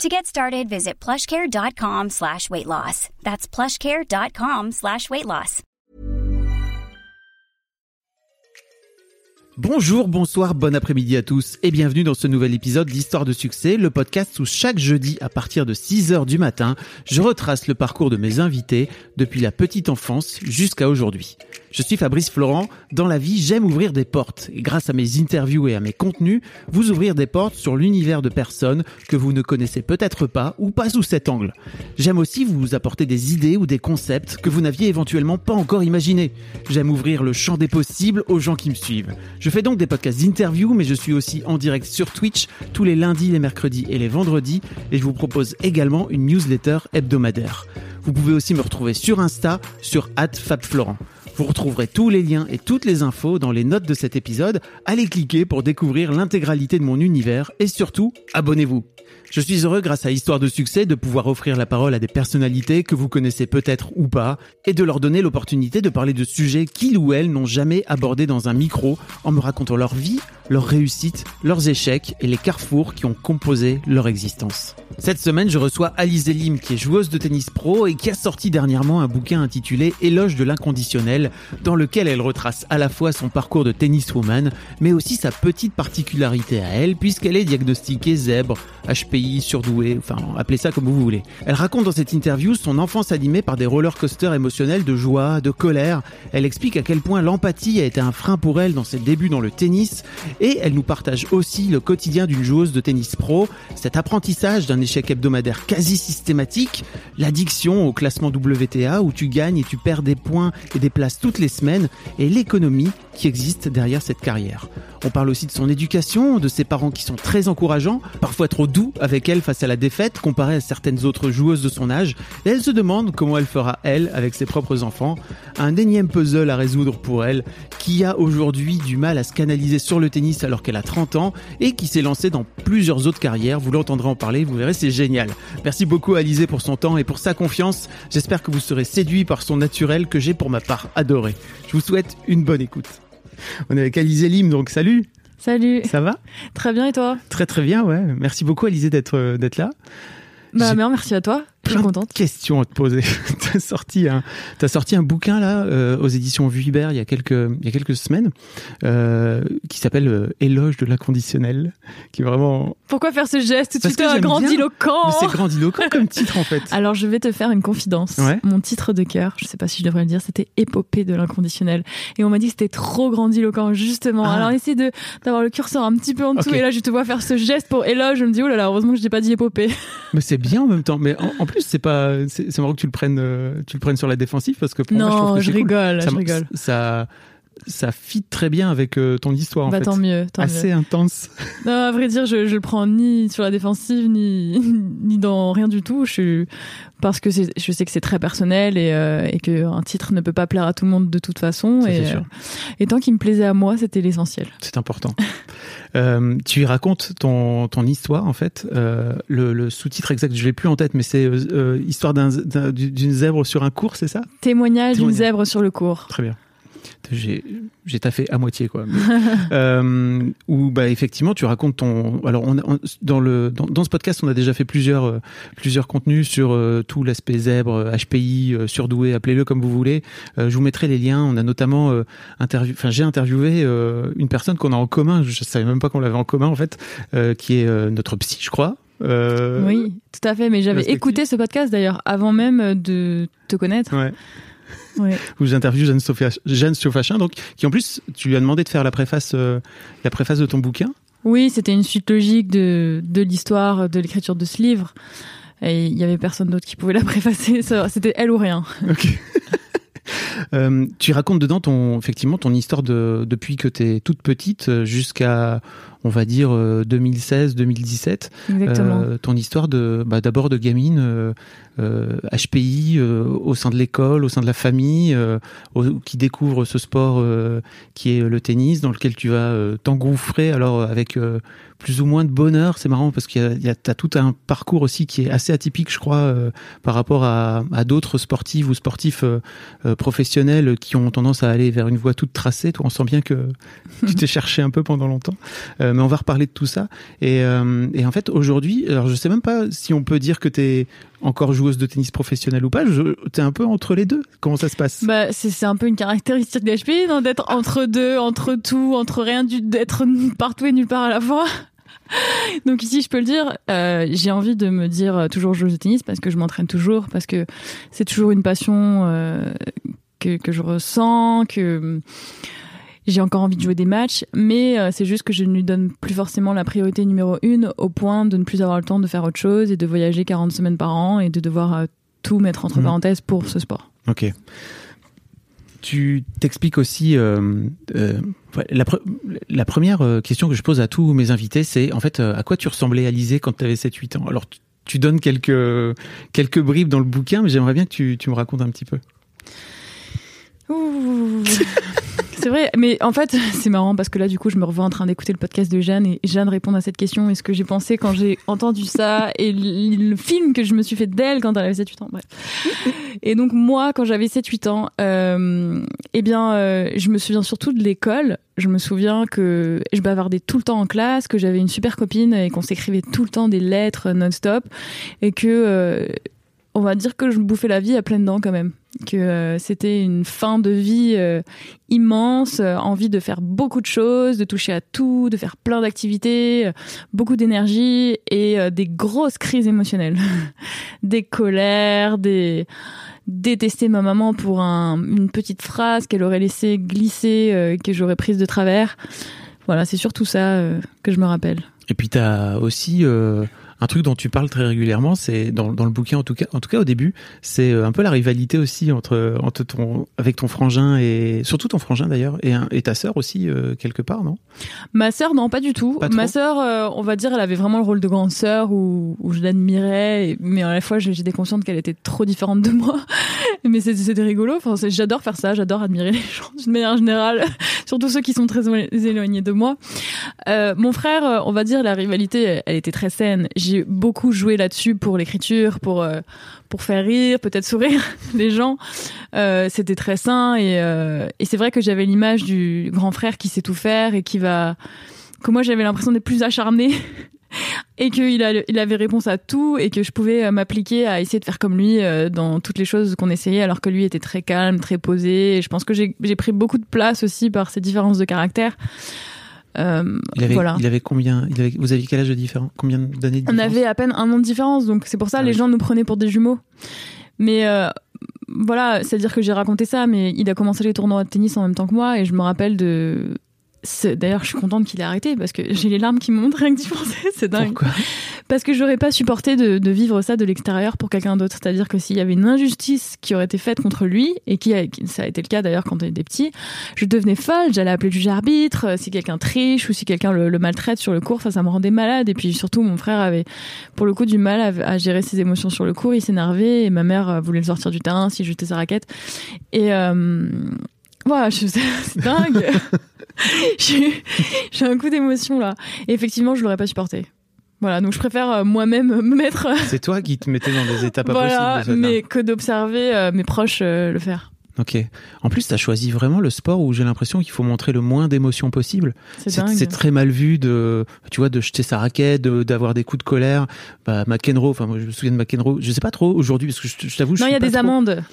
To get started, visit plushcare.com slash weight loss. That's plushcare.com slash weight loss. Bonjour, bonsoir, bon après-midi à tous et bienvenue dans ce nouvel épisode d'Histoire de succès, le podcast où chaque jeudi à partir de 6h du matin, je retrace le parcours de mes invités depuis la petite enfance jusqu'à aujourd'hui. Je suis Fabrice Florent. Dans la vie, j'aime ouvrir des portes. Et grâce à mes interviews et à mes contenus, vous ouvrir des portes sur l'univers de personnes que vous ne connaissez peut-être pas ou pas sous cet angle. J'aime aussi vous apporter des idées ou des concepts que vous n'aviez éventuellement pas encore imaginés. J'aime ouvrir le champ des possibles aux gens qui me suivent. Je fais donc des podcasts d'interviews, mais je suis aussi en direct sur Twitch tous les lundis, les mercredis et les vendredis. Et je vous propose également une newsletter hebdomadaire. Vous pouvez aussi me retrouver sur Insta, sur @fabflorent. Vous retrouverez tous les liens et toutes les infos dans les notes de cet épisode. Allez cliquer pour découvrir l'intégralité de mon univers et surtout, abonnez-vous. Je suis heureux grâce à Histoire de succès de pouvoir offrir la parole à des personnalités que vous connaissez peut-être ou pas et de leur donner l'opportunité de parler de sujets qu'ils ou elles n'ont jamais abordés dans un micro en me racontant leur vie, leurs réussites, leurs échecs et les carrefours qui ont composé leur existence. Cette semaine, je reçois Alice Elim qui est joueuse de tennis pro et qui a sorti dernièrement un bouquin intitulé Éloge de l'inconditionnel dans lequel elle retrace à la fois son parcours de tenniswoman mais aussi sa petite particularité à elle puisqu'elle est diagnostiquée zèbre, HPI, surdouée, enfin appelez ça comme vous voulez. Elle raconte dans cette interview son enfance animée par des roller coasters émotionnels de joie, de colère. Elle explique à quel point l'empathie a été un frein pour elle dans ses débuts dans le tennis et elle nous partage aussi le quotidien d'une joueuse de tennis pro, cet apprentissage d'un échec hebdomadaire quasi systématique, l'addiction au classement WTA où tu gagnes et tu perds des points et des places toutes les semaines, et l'économie qui existe derrière cette carrière. On parle aussi de son éducation, de ses parents qui sont très encourageants, parfois trop doux avec elle face à la défaite comparée à certaines autres joueuses de son âge, et elle se demande comment elle fera elle avec ses propres enfants. Un énième puzzle à résoudre pour elle, qui a aujourd'hui du mal à se canaliser sur le tennis alors qu'elle a 30 ans, et qui s'est lancée dans plusieurs autres carrières. Vous l'entendrez en parler, vous verrez, c'est génial. Merci beaucoup à Alizé pour son temps et pour sa confiance. J'espère que vous serez séduit par son naturel que j'ai pour ma part adoré. Je vous souhaite une bonne écoute. On est avec Alizé Lim, donc salut Salut. Ça va? Très bien et toi? Très très bien, ouais. Merci beaucoup Alizé d'être euh, d'être là. Bah bien, merci à toi. Je suis plein de contente. questions à te poser. t'as sorti un, t'as sorti un bouquin là euh, aux éditions Vuibert il y a quelques, il y a quelques semaines, euh, qui s'appelle euh, Éloge de l'inconditionnel, qui est vraiment. Pourquoi faire ce geste tout de suite grandiloquent c'est grandiloquent comme titre en fait. Alors je vais te faire une confidence. Ouais. Mon titre de cœur, je sais pas si je devrais le dire, c'était Épopée de l'inconditionnel. Et on m'a dit que c'était trop grandiloquent justement. Ah. Alors essaye de d'avoir le curseur un petit peu en dessous et là je te vois faire ce geste pour éloge. Je me dis oh là là, heureusement que je n'ai pas dit épopée. Mais c'est bien en même temps. Mais en, en plus c'est pas, c'est, marrant que tu le prennes, euh, tu le prennes sur la défensive parce que pour moi je trouve non, que je c'est cool. rigole, Ça, je rigole. ça, ça fit très bien avec euh, ton histoire en bah fait. tant mieux, tant Assez mieux. intense. Non, à vrai dire, je, je le prends ni sur la défensive, ni, ni dans rien du tout. Je suis, parce que je sais que c'est très personnel et, euh, et qu'un titre ne peut pas plaire à tout le monde de toute façon. Ça, et, c'est sûr. euh, et tant qu'il me plaisait à moi, c'était l'essentiel. C'est important. Euh, tu racontes ton, ton histoire en fait. Euh, le, le sous-titre exact, je l'ai plus en tête, mais c'est euh, euh, histoire d'un- d'un- d'une zèbre sur un cours, c'est ça? Témoignage d'une zèbre sur le cours. Très bien. J'ai j'ai taffé à moitié quoi. Euh, où bah effectivement tu racontes ton. Alors on, on- dans le dans, dans ce podcast on a déjà fait plusieurs euh, plusieurs contenus sur euh, tout l'aspect zèbre, HPI, euh, surdoué, appelez-le comme vous voulez. Je vous mettrai les liens. On a notamment interview. Enfin j'ai interviewé une personne qu'on a en commun. Je savais même pas qu'on l'avait en commun en fait, qui est notre psy je crois. Oui, tout à fait. Mais j'avais écouté ce podcast d'ailleurs avant même de te connaître. Ouais. Ouais. où j'interviewe Jeanne Jeanne donc qui en plus tu lui as demandé de faire la préface, euh, la préface de ton bouquin. Oui, c'était une suite logique de, de l'histoire, de l'écriture de ce livre. Et il y avait personne d'autre qui pouvait la préfacer. C'était elle ou rien. Ok. Euh, tu racontes dedans ton effectivement ton histoire de depuis que tu es toute petite euh, jusqu'à on va dire 2016-2017. ton histoire de, bah, d'abord de gamine HPI au sein de l'école, au sein de la famille, qui découvre ce sport qui est le tennis, dans lequel tu vas t'engouffrer alors avec plus ou moins de bonheur. C'est marrant parce qu'il y a, as tout un parcours aussi qui est assez atypique, je crois, euh, par rapport à, d'autres sportifs ou sportifs euh, euh, professionnels qui ont tendance à aller vers une voie toute tracée. Toi, on sent bien que tu t'es cherché un peu pendant longtemps. mais on va reparler de tout ça. Et, en fait, aujourd'hui, alors je sais même pas si on peut dire que tu es encore joueuse de tennis professionnelle ou pas. Tu es un peu entre les deux. Comment ça se passe? Bah, C'est un peu une caractéristique d'HP, d'être entre deux, entre tout, entre rien, d'être partout et nulle part à la fois. Donc ici, je peux le dire, euh, j'ai envie de me dire euh, toujours joueuse de tennis parce que je m'entraîne toujours, parce que c'est toujours une passion euh, que, que, je ressens, que j'ai encore envie de jouer des matchs, mais c'est juste que je ne lui donne plus forcément la priorité numéro une au point de ne plus avoir le temps de faire autre chose et de voyager 40 semaines par an et de devoir tout mettre entre mmh. parenthèses pour ce sport. Ok. Tu t'expliques aussi euh, euh, la, la, première euh, question que je pose à tous mes invités, c'est en fait à quoi tu ressemblais Alizé quand tu avais 7-8 ans? Alors tu, donnes quelques quelques bribes dans le bouquin, mais j'aimerais bien que tu, tu me racontes un petit peu. C'est vrai, mais en fait, c'est marrant parce que là, du coup, je me revois en train d'écouter le podcast de Jeanne et Jeanne répond à cette question et ce que j'ai pensé quand j'ai entendu ça et le, film que je me suis fait d'elle quand elle avait 7-8 ans. Bref. Et donc, moi, quand j'avais 7-8 ans, euh, eh bien, euh, je me souviens surtout de l'école. Je me souviens que je bavardais tout le temps en classe, que j'avais une super copine et qu'on s'écrivait tout le temps des lettres non-stop et que euh, on va dire que je me bouffais la vie à pleines dents quand même. Que euh, c'était une fin de vie euh, immense, euh, envie de faire beaucoup de choses, de toucher à tout, de faire plein d'activités, beaucoup d'énergie et des grosses crises émotionnelles. des colères, des détester ma maman pour une petite phrase qu'elle aurait laissé glisser, que j'aurais prise de travers. Voilà, c'est surtout ça que je me rappelle. Et puis tu as aussi un truc dont tu parles très régulièrement, c'est dans, dans, le bouquin en tout cas, en tout cas au début, c'est euh, un peu la rivalité aussi entre entre ton avec ton frangin et surtout ton frangin d'ailleurs et, et ta sœur aussi euh, quelque part, non? Ma sœur non, pas du tout. Ma sœur, euh, on va dire, elle avait vraiment le rôle de grande sœur où, où je l'admirais, mais à la fois j'étais consciente qu'elle était trop différente de moi. mais c'était rigolo. Enfin, j'adore faire ça, j'adore admirer les gens d'une manière générale, surtout ceux qui sont très éloignés de moi. mon frère, on va dire, la rivalité, elle était très saine j'ai beaucoup joué là-dessus pour l'écriture, pour euh, pour faire rire, peut-être sourire les gens. Euh, c'était très sain et, euh, et c'est vrai que j'avais l'image du grand frère qui sait tout faire et qui va que moi j'avais l'impression d'être plus acharné et qu'il il avait réponse à tout et que je pouvais m'appliquer à essayer de faire comme lui dans toutes les choses qu'on essayait alors que lui était très calme, très posé. Je pense que j'ai pris beaucoup de place aussi par ses différences de caractère. Euh, il, avait, voilà. il avait combien il avait, Vous aviez quel âge de différence Combien d'années de différence On avait à peine un an de différence, donc c'est pour ça ah les gens nous prenaient pour des jumeaux. Mais euh, voilà, c'est-à-dire que j'ai raconté ça, mais il a commencé les tournois de tennis en même temps que moi, et je me rappelle de D'ailleurs, je suis contente qu'il ait arrêté parce que j'ai les larmes qui me montrent rien que d'y penser. C'est dingue. Pourquoi? Parce que j'aurais pas supporté de, de, vivre ça de l'extérieur pour quelqu'un d'autre. C'est-à-dire que s'il y avait une injustice qui aurait été faite contre lui, et qui, a, ça a été le cas d'ailleurs quand on était petit, je devenais folle. J'allais appeler le juge arbitre euh, si quelqu'un triche ou si quelqu'un le, maltraite sur le cours. Enfin, ça me rendait malade. Et puis surtout, mon frère avait pour le coup du mal à, à gérer ses émotions sur le cours. Il s'énervait et ma mère euh, voulait le sortir du terrain si jetait sa raquette. Et euh, voilà, c'est dingue. J'ai un coup d'émotion là. Et effectivement, je l'aurais pas supporté. Voilà, donc je préfère euh, moi-même me mettre. Euh, c'est toi qui te mettais dans des étapes voilà, possibles. mais que d'observer euh, mes proches le faire. Ok. En plus, tu as choisi vraiment le sport où j'ai l'impression qu'il faut montrer le moins d'émotions possible. C'est très mal vu de, tu vois, de jeter sa raquette, d'avoir des coups de colère. Bah, McEnroe, enfin, moi, je me souviens de McEnroe. Je sais pas trop aujourd'hui parce que je, t'avoue, je Non, il y a des amendes. amendes.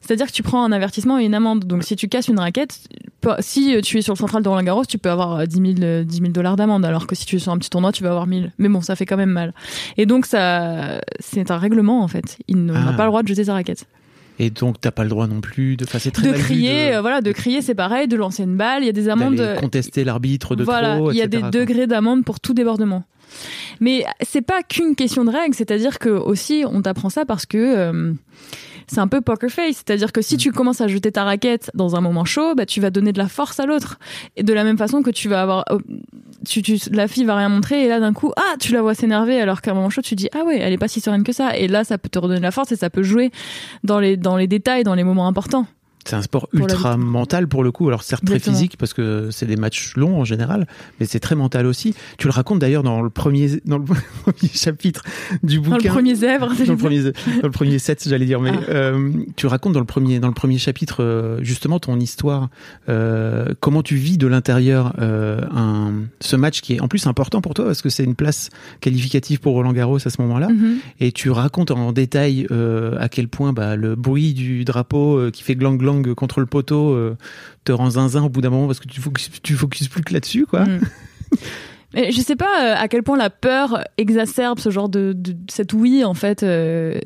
C'est-à-dire que tu prends un avertissement et une amende. Donc si tu casses une raquette, si tu es sur le central de Roland Garros, tu peux avoir 10 000, 10 000 dollars d'amende, alors que si tu es sur un petit tournoi, tu vas avoir 1000. Mais bon, ça fait quand même mal. Et donc ça, c'est un règlement en fait. Il n'a ah. pas le droit de jeter sa raquette. Et donc t'as pas le droit non plus de, enfin c'est très de crier, euh, voilà, de crier c'est pareil, de lancer une balle, il y a des amendes. Contester l'arbitre de voilà, trop. il y a des degrés d'amende pour tout débordement. Mais c'est pas qu'une question de règles, c'est-à-dire que aussi on t'apprend ça parce que euh, c'est un peu poker face. C'est-à-dire que si mm. tu commences à jeter ta raquette dans un moment chaud, bah, tu vas donner de la force à l'autre. Et de la même façon que tu vas avoir, euh, tu, tu, la fille va rien montrer et là d'un coup, ah, tu la vois s'énerver alors qu'à un moment chaud, tu dis, ah ouais, elle est pas si sereine que ça. Et là, ça peut te redonner la force et ça peut jouer dans les, dans les détails, dans les moments importants. C'est un sport ultra mental pour le coup. Alors certes très physique parce que c'est des matchs longs en général, mais c'est très mental aussi. Tu le racontes d'ailleurs dans le premier dans le premier chapitre du bouquin. Dans le premier zèbre. Dans le premier dans le premier set, j'allais dire. Mais ah. euh, tu racontes dans le premier dans le premier chapitre euh, justement ton histoire, euh, comment tu vis de l'intérieur euh, un ce match qui est en plus important pour toi parce que c'est une place qualificative pour Roland Garros à ce moment-là. Mm-hmm. Et tu racontes en détail à quel point bah, le bruit du drapeau qui fait glang contre le poteau euh, te rend zinzin au bout d'un moment parce que tu focuses, tu focuses plus que là-dessus, quoi. Mm. Mais je sais pas euh, à quel point la peur exacerbe ce genre de, cette oui en fait euh,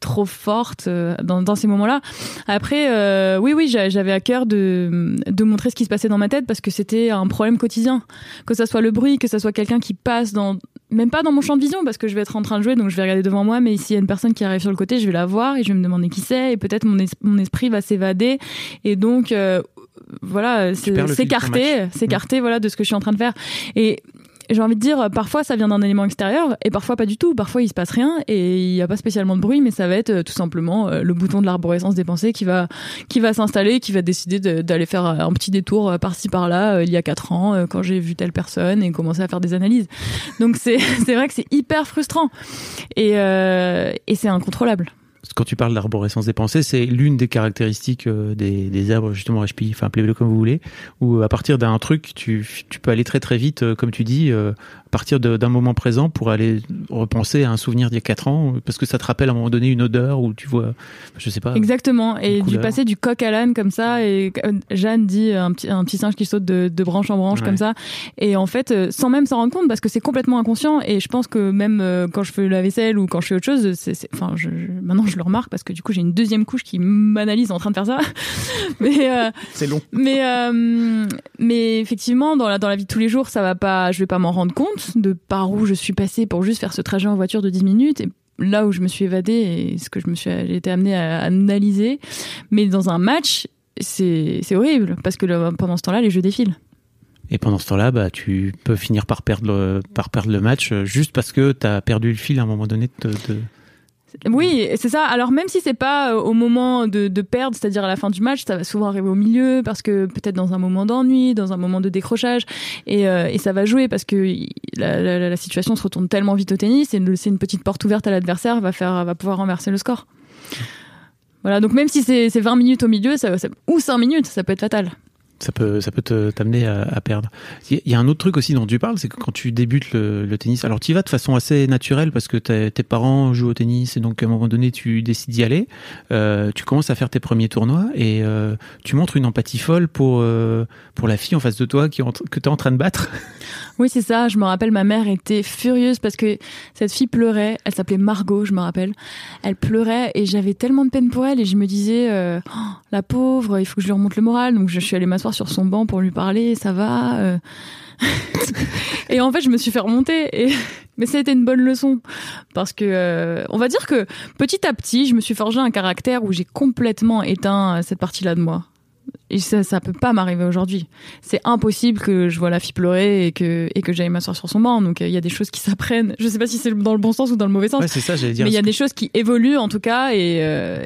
trop forte dans, ces moments-là. Après, oui, oui, j'avais à cœur de, de montrer ce qui se passait dans ma tête parce que c'était un problème quotidien. Que ça soit le bruit, que ça soit quelqu'un qui passe dans, même pas dans mon champ de vision parce que je vais être en train de jouer donc je vais regarder devant moi mais s'il y a une personne qui arrive sur le côté je vais la voir et je vais me demander qui c'est et peut-être mon, mon esprit va s'évader. Et donc euh, voilà s'écarter s'écarter voilà de ce que je suis en train de faire. Et j'ai envie de dire, parfois ça vient d'un élément extérieur et parfois pas du tout. Parfois il se passe rien et il n'y a pas spécialement de bruit, mais ça va être euh, tout simplement euh, le bouton de l'arborescence des pensées qui va qui va s'installer, qui va décider d'aller faire un petit détour euh, par-ci par-là il y a quatre ans quand j'ai vu telle personne et commencer à faire des analyses. Donc c'est vrai que c'est hyper frustrant et et c'est incontrôlable quand tu parles d'arborescence des pensées, c'est l'une des caractéristiques euh, des, des arbres, justement, HP, enfin, appelez-le comme vous voulez, où à partir d'un truc, tu, tu peux aller très très vite, euh, comme tu dis, euh, partir d'un moment présent pour aller repenser à un souvenir d'il y a 4 ans, parce que ça te rappelle à un moment donné une odeur ou tu vois, je sais pas. Exactement, et du passer du coq à l'âne comme ça, et Jeanne dit un petit, un petit singe qui saute de, de branche en branche comme ça, et en fait, sans même s'en rendre compte, parce que c'est complètement inconscient, et je pense que même quand je fais la vaisselle ou quand je fais autre chose, c'est, enfin, je, maintenant je le remarque parce que du coup j'ai une deuxième couche qui m'analyse en train de faire ça. mais euh, c'est long. Mais euh, mais effectivement dans la dans la vie de tous les jours ça va pas, je vais pas m'en rendre compte de par où je suis passée pour juste faire ce trajet en voiture de 10 minutes et là où je me suis évadée et ce que je me suis j'ai été amenée à analyser. Mais dans un match c'est horrible parce que pendant ce temps-là les jeux défilent. Et pendant ce temps-là, bah, tu peux finir par perdre le, par perdre le match juste parce que tu as perdu le fil à un moment donné de... Oui, c'est ça. Alors même si c'est pas euh, au moment de, perdre, c'est-à-dire à la fin du match, ça va souvent arriver au milieu parce que peut-être dans un moment d'ennui, dans un moment de décrochage, et, euh, ça va jouer parce que la, situation se retourne tellement vite au tennis et c'est une petite porte ouverte à l'adversaire va faire va pouvoir renverser le score. Voilà, donc même si c'est 20 minutes au milieu, ou 5 minutes, ça peut être fatal ça peut ça peut t'amener à, à, perdre. Il y a un autre truc aussi dont tu parles, c'est que quand tu débutes le, tennis, alors tu y vas de façon assez naturelle parce que tes parents jouent au tennis et donc à un moment donné tu décides d'y aller. Euh, tu commences à faire tes premiers tournois et euh, tu montres une empathie folle pour euh, pour la fille en face de toi que tu es en train de battre. Oui, c'est ça. Je me rappelle, ma mère était furieuse parce que cette fille pleurait. Elle s'appelait Margot, je me rappelle. Elle pleurait et j'avais tellement de peine pour elle et je me disais, oh, la pauvre, il faut que je lui remonte le moral. Donc je suis allée m'asseoir sur son banc pour lui parler. Ça va. Euh. et en fait, je me suis fait remonter. Et... Mais ça a été une bonne leçon parce que euh, on va dire que petit à petit, je me suis forgé un caractère où j'ai complètement éteint cette partie-là de moi. Et ça, ça peut pas m'arriver aujourd'hui. C'est impossible que je vois la fille pleurer et que, et que j'aille m'asseoir sur son banc. Donc, il y a des choses qui s'apprennent. Je sais pas si c'est dans le bon sens ou dans le mauvais sens. Ouais, c'est ça, j'allais dire. Mais il y a des choses qui évoluent, en tout cas, et, euh,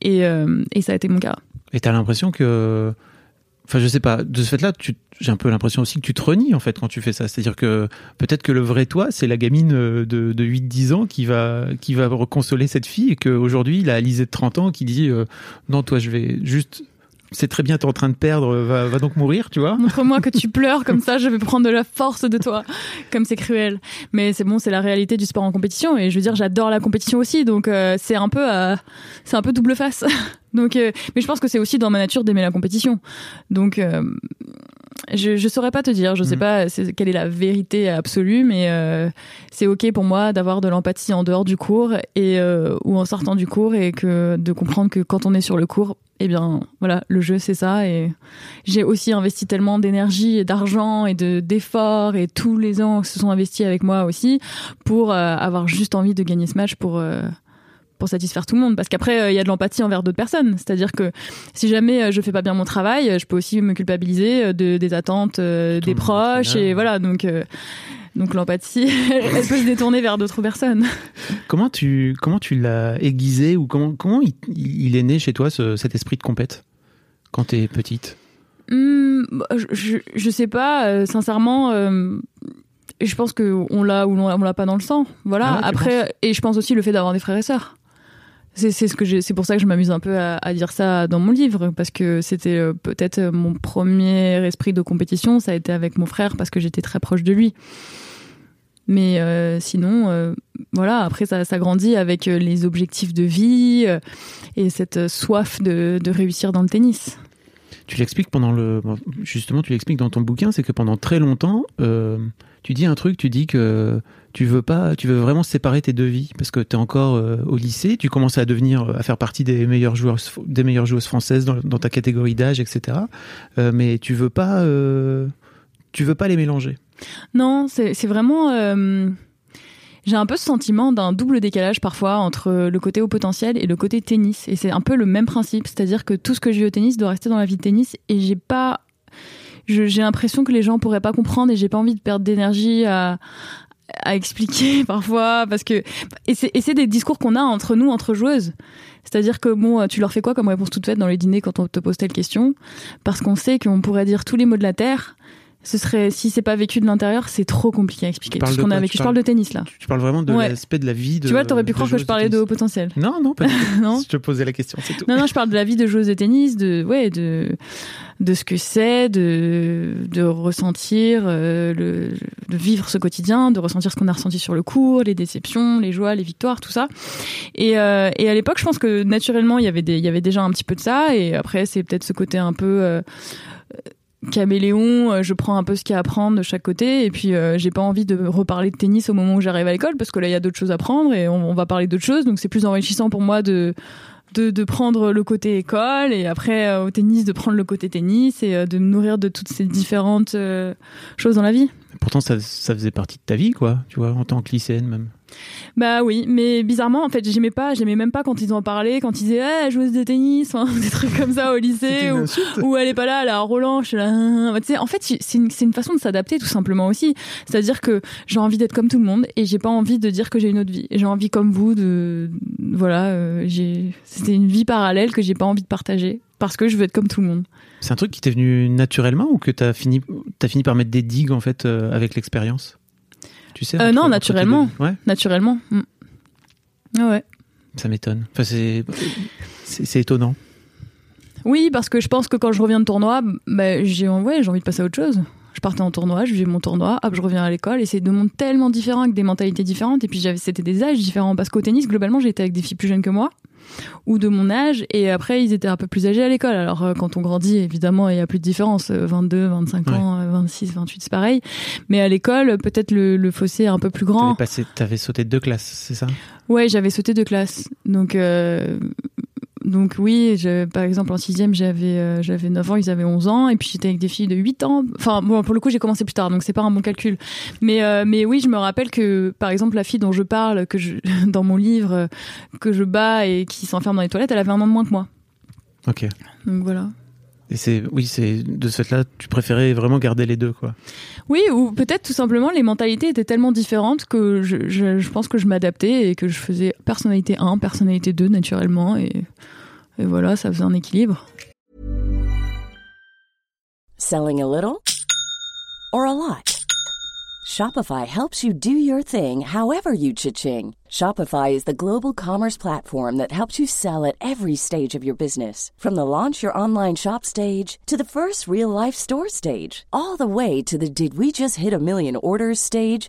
et, euh, et ça a été mon cas. Et t'as l'impression que, enfin, je sais pas, de ce fait-là, j'ai un peu l'impression aussi que tu te renies, en fait, quand tu fais ça. C'est-à-dire que peut-être que le vrai toi, c'est la gamine de, de 8-10 ans qui va, qui va reconsoler cette fille et qu'aujourd'hui, il a Alizé de 30 ans qui dit, euh, non, toi, je vais juste c'est très bien, t'es en train de perdre, va, donc mourir, tu vois. Montre-moi que tu pleures, comme ça je vais prendre de la force de toi. Comme c'est cruel. Mais c'est bon, c'est la réalité du sport en compétition. Et je veux dire, j'adore la compétition aussi, donc euh, c'est un peu, euh, c'est un peu double face. Donc, euh, mais je pense que c'est aussi dans ma nature d'aimer la compétition. Donc, je, je saurais pas te dire, je sais mm. pas quelle est la vérité absolue, mais c'est ok pour moi d'avoir de l'empathie en dehors du cours et ou en sortant du cours et que de comprendre que quand on est sur le cours, eh bien voilà, le jeu c'est ça et j'ai aussi investi tellement d'énergie et d'argent et de d'efforts et tous les ans se sont investis avec moi aussi pour euh, avoir juste envie de gagner ce match pour euh, pour satisfaire tout le monde parce qu'après il y a de l'empathie envers d'autres personnes c'est-à-dire que si jamais je fais pas bien mon travail je peux aussi me culpabiliser de, des attentes des proches et voilà donc donc l'empathie, elle peut se détourner vers d'autres personnes. Comment tu comment tu l'as aiguisé ou comment comment il, est né chez toi cet esprit de compète quand tu es petite? Hmm, bah, je, je, sais pas, euh, sincèrement. Euh, je pense que on l'a ou on l'a pas dans le sang. Voilà. Ah Après, et je pense aussi le fait d'avoir des frères et sœurs. C'est ce que c'est pour ça que je m'amuse un peu à, dire ça dans mon livre parce que c'était euh, peut-être mon premier esprit de compétition. Ça a été avec mon frère parce que j'étais très proche de lui. Mais euh, sinon, euh, voilà, après, ça, ça, grandit avec les objectifs de vie et cette soif de réussir dans le tennis. Tu l'expliques pendant le. Justement, tu l'expliques dans ton bouquin, c'est que pendant très longtemps, tu dis un truc, tu dis que tu veux pas, tu veux vraiment séparer tes deux vies parce que tu es encore au lycée, tu commences à devenir, à faire partie des meilleures joueuses, des meilleures joueuses françaises dans, ta catégorie d'âge, etc. mais tu veux pas, tu veux pas les mélanger. Non, c'est vraiment. Euh, j'ai un peu ce sentiment d'un double décalage parfois entre le côté haut potentiel et le côté tennis. Et c'est un peu le même principe, c'est-à-dire que tout ce que j'ai au tennis doit rester dans la vie de tennis et j'ai pas. J'ai l'impression que les gens pourraient pas comprendre et j'ai pas envie de perdre d'énergie à, à expliquer parfois parce que et c'est des discours qu'on a entre nous entre joueuses. C'est-à-dire que bon tu leur fais quoi comme réponse toute faite dans les dîners quand on te pose telle question? Parce qu'on sait qu'on pourrait dire tous les mots de la terre ce serait si c'est pas vécu de l'intérieur, c'est trop compliqué à expliquer. Tout ce qu'on a vécu. Je parle de tennis là. Tu, parles vraiment de l'aspect de la vie. De, tu vois, t'aurais pu croire que je parlais de, haut potentiel. Non, non, pas non. Je te posais la question, c'est tout. Non, non, je parle de la vie de joueuse de tennis, de ouais, de de ce que c'est, de de ressentir, euh, le, de vivre ce quotidien, de ressentir ce qu'on a ressenti sur le cours, les déceptions, les joies, les victoires, tout ça. Et euh, et à l'époque, je pense que naturellement, il y avait des il y avait déjà un petit peu de ça. Et après, c'est peut-être ce côté un peu euh, caméléon, euh, je prends un peu ce qu'il y a à prendre de chaque côté et puis euh, j'ai pas envie de reparler de tennis au moment où j'arrive à l'école parce que là il y a d'autres choses à prendre et on, va parler d'autres choses donc c'est plus enrichissant pour moi de, de, prendre le côté école et après euh, au tennis de prendre le côté tennis et de me nourrir de toutes ces différentes choses dans la vie. Pourtant ça, ça faisait partie de ta vie quoi, tu vois, en tant que lycéenne même. Bah oui, mais bizarrement, en fait, j'aimais pas, j'aimais même pas quand ils en parlaient, quand ils disaient, eh, joueuse de tennis, des trucs comme ça au lycée, ou, elle est pas là, elle est à Roland, je suis là. en fait, c'est une, une, façon de s'adapter tout simplement aussi. C'est-à-dire que j'ai envie d'être comme tout le monde et j'ai pas envie de dire que j'ai une autre vie. J'ai envie comme vous de, voilà, euh, j'ai, c'était une vie parallèle que j'ai pas envie de partager parce que je veux être comme tout le monde. C'est un truc qui t'est venu naturellement ou que t'as fini, as fini par mettre des digues en fait euh, avec l'expérience? Sais euh, Non, naturellement. Naturellement. Mm. Ouais. Ça m'étonne. Enfin, c'est, étonnant. Oui, parce que je pense que quand je reviens de tournoi, bah, j'ai, ouais, j'ai envie de passer à autre chose. Je partais en tournoi, je vivais mon tournoi, hop, je reviens à l'école, et c'est deux mondes tellement différents, avec des mentalités différentes, et puis c'était des âges différents, parce qu'au tennis, globalement, j'étais avec des filles plus jeunes que moi, ou de mon âge et après ils étaient un peu plus âgés à l'école. Alors euh, quand on grandit évidemment il y a plus de différence 22, euh, 25 ans, 26, 28 c'est pareil. Mais à l'école peut-être le, fossé est un peu plus grand. Tu avais sauté deux classes, c'est ça? Ouais, j'avais sauté deux classes. Donc euh, donc oui, je, par exemple en sixième j'avais euh, j'avais 9 ans, ils avaient 11 ans et puis j'étais avec des filles de 8 ans. Enfin bon pour le coup j'ai commencé plus tard donc c'est pas un bon calcul. Mais euh, mais oui je me rappelle que par exemple la fille dont je parle que je dans mon livre euh, que je bats et qui s'enferme dans les toilettes elle avait un an de moins que moi. Ok. Donc voilà. Et c'est oui, c'est de ce fait-là, tu préférais vraiment garder les deux, quoi. Oui, ou peut-être tout simplement les mentalités étaient tellement différentes que je, je, je pense que je m'adaptais et que je faisais personnalité 1, personnalité 2 naturellement et Et voilà, ça faisait un équilibre. Selling a little or a lot? Shopify helps you do your thing however you cha-ching. Shopify is the global commerce platform that helps you sell at every stage of your business. From the launch your online shop stage to the first real life store stage, all the way to the did we just hit a million orders stage.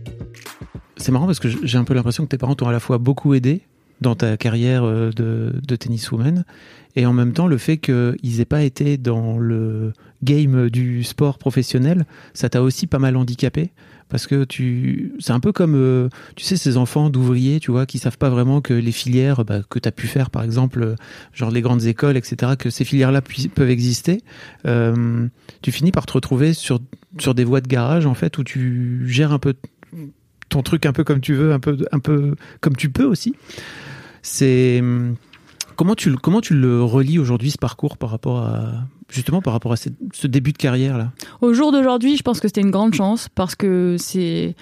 C'est marrant parce que j'ai un peu l'impression que tes parents t'ont à la fois beaucoup aidé dans ta carrière euh, de, de tenniswoman et en même temps le fait qu'ils aient pas été dans le game du sport professionnel, ça t'a aussi pas mal handicapé parce que tu c'est un peu comme euh, tu sais ces enfants d'ouvriers tu vois qui savent pas vraiment que les filières bah, que tu as pu faire par exemple genre les grandes écoles etc que ces filières là peuvent exister. Euh, tu finis par te retrouver sur sur des voies de garage en fait où tu gères un peu ton truc un peu comme tu veux un peu un peu comme tu peux aussi c'est comment tu comment tu le relis aujourd'hui ce parcours par rapport à justement par rapport à ce début de carrière là? Au jour d'aujourd'hui, je pense que c'était une grande chance parce que c'est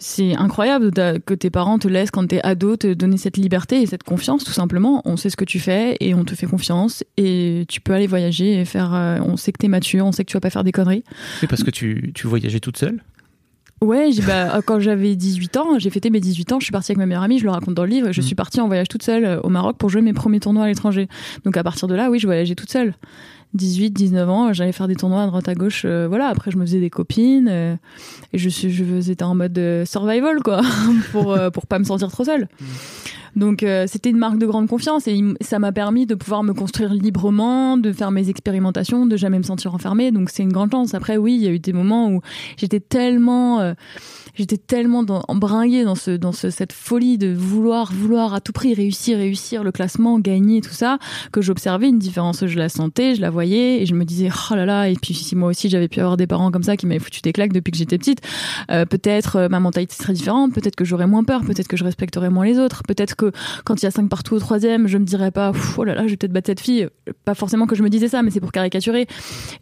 c'est incroyable que tes parents te laissent quand t'es ado te donner cette liberté et cette confiance tout simplement. On sait ce que tu fais et on te fait confiance et tu peux aller voyager et faire. Euh, on sait que t'es mature, on sait que tu vas pas faire des conneries. Oui, parce que tu, tu voyageais toute seule? Ouais, bah, quand j'avais 18 ans, j'ai fêté mes 18 ans, je suis partie avec ma meilleure amie, je le raconte dans le livre, je mm. suis partie en voyage toute seule euh, au Maroc pour jouer mes premiers tournois à l'étranger. Donc à partir de là, oui, je voyageais toute seule. 18, 19 ans, j'allais faire des tournois à droite à gauche. Euh, voilà, après je me faisais des copines euh, et je suis, je j'étais en mode euh, survival quoi, pour pour pas me sentir trop seule. Mm. Donc c'était une marque de grande confiance et ça m'a permis de pouvoir me construire librement, de faire mes expérimentations, de jamais me sentir enfermée. Donc c'est une grande chance. Après oui, il y a eu des moments où j'étais tellement j'étais tellement dans, embringuée dans ce dans ce, cette folie de vouloir vouloir à tout prix réussir réussir le classement gagner tout ça que j'observais une différence. Je la sentais je la voyais et je me disais oh là là et puis si moi aussi j'avais pu avoir des parents comme ça qui m'avaient foutu des claques depuis que j'étais petite euh, peut-être euh, ma mentalité serait différente peut-être que j'aurais moins peur peut-être que je respecterais moins les autres peut-être que quand il y a cinq partout au troisième je me dirais pas oh là là je vais peut-être battre cette fille. Pas forcément que je me disais ça mais c'est pour caricaturer.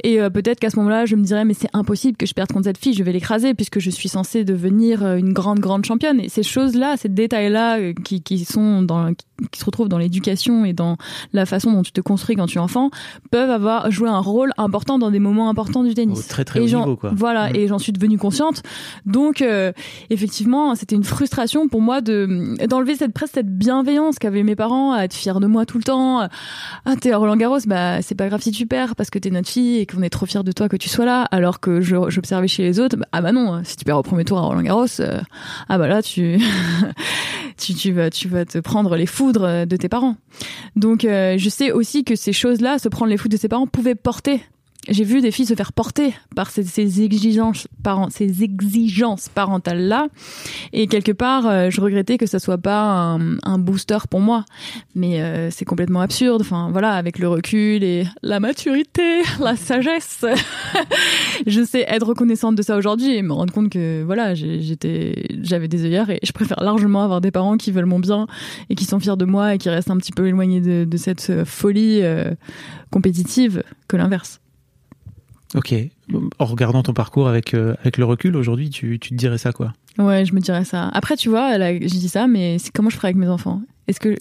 Et euh, peut-être qu'à ce moment-là je me dirais mais c'est impossible que je perde contre cette fille je vais l'écraser puisque je suis censée devenir devenir euh, une grande grande championne. Et ces choses-là, ces détails-là euh, qui, qui sont dans qui se retrouvent dans l'éducation et dans la façon dont tu te construis quand tu es enfant peuvent avoir joué un rôle important dans des moments importants du tennis. Très très haut niveau, quoi. Voilà, mm. et j'en suis devenue consciente. Donc euh, effectivement, c'était une frustration pour moi de d'enlever cette presque cette bienveillance qu'avaient mes parents à être fiers de moi tout le temps. Ah t'es à Roland Garros, bah c'est pas grave si tu perds parce que t'es notre fille et qu'on est trop fiers de toi que tu sois là. Alors que j'observais chez les autres, bah, ah bah non, si tu perds au premier tour à Roland Euh, ah bah là tu vas tu vas te prendre les foudres de tes parents. Donc euh, je sais aussi que ces choses-là, se prendre les foudres de ses parents, pouvaient porter j'ai vu des filles se faire porter par ces, ces exigences, parent, ces exigences parentales là, et quelque part, euh, je regrettais que ça soit pas un, booster pour moi. Mais euh, c'est complètement absurde. Enfin voilà, avec le recul et la maturité, la sagesse, je sais être reconnaissante de ça aujourd'hui et me rendre compte que voilà, j'étais, j'avais des œillères et je préfère largement avoir des parents qui veulent mon bien et qui sont fiers de moi et qui restent un petit peu éloignés de, cette folie euh, compétitive que l'inverse. Ok. En regardant ton parcours avec, euh, avec le recul, aujourd'hui, tu, tu te dirais ça quoi? Ouais, je me dirais ça. Après, tu vois, je dis ça, mais c'est comment je ferais avec mes enfants? Est-ce que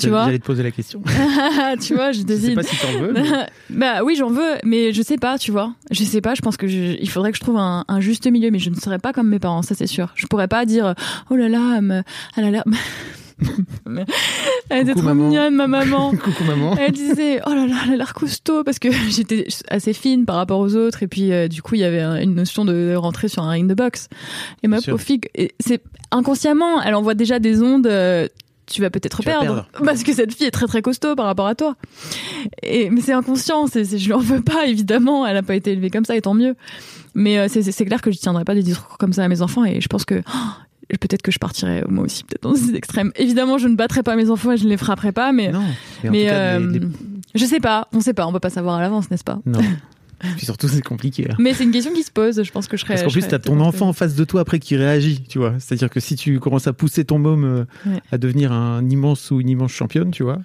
tu vois? J'allais te poser la question. tu vois, je décide. Je sais pas si t'en veux. bah oui, j'en veux, mais je sais pas, tu vois. Je sais pas. Je pense que il faudrait que je trouve un, un, juste milieu, mais je ne serais pas comme mes parents, ça c'est sûr. Je pourrais pas dire oh là là, elle a l'air. Elle était trop mignonne, ma maman. Coucou maman. Elle disait, oh là là, elle a l'air costaud parce que j'étais assez fine par rapport aux autres et puis euh, du coup il y avait une notion de rentrer sur un ring de boxe. Et ma pauvre fille, c'est inconsciemment, elle envoie déjà des ondes. Euh, tu vas peut-être perdre, parce que cette fille est très très costaud par rapport à toi. Et mais c'est inconscient, c'est, je lui en veux pas évidemment. Elle a pas été élevée comme ça et tant mieux. Mais euh, c'est, clair que je tiendrai pas des discours comme ça à mes enfants et je pense que oh, peut-être que je partirais moi aussi peut-être dans ces extrêmes. Évidemment, je ne battrai pas mes enfants et je ne les frapperai pas, mais non, mais, euh, je sais pas, on sait pas, on peut pas savoir à l'avance, n'est-ce pas? Non. Puis surtout, c'est compliqué. Mais c'est une question qui se pose. Je pense que je serais. Parce qu'en plus, t'as ton enfant en face de toi après qui réagit, tu vois. C'est-à-dire que si tu commences à pousser ton môme euh, à devenir un immense ou une immense championne, tu vois.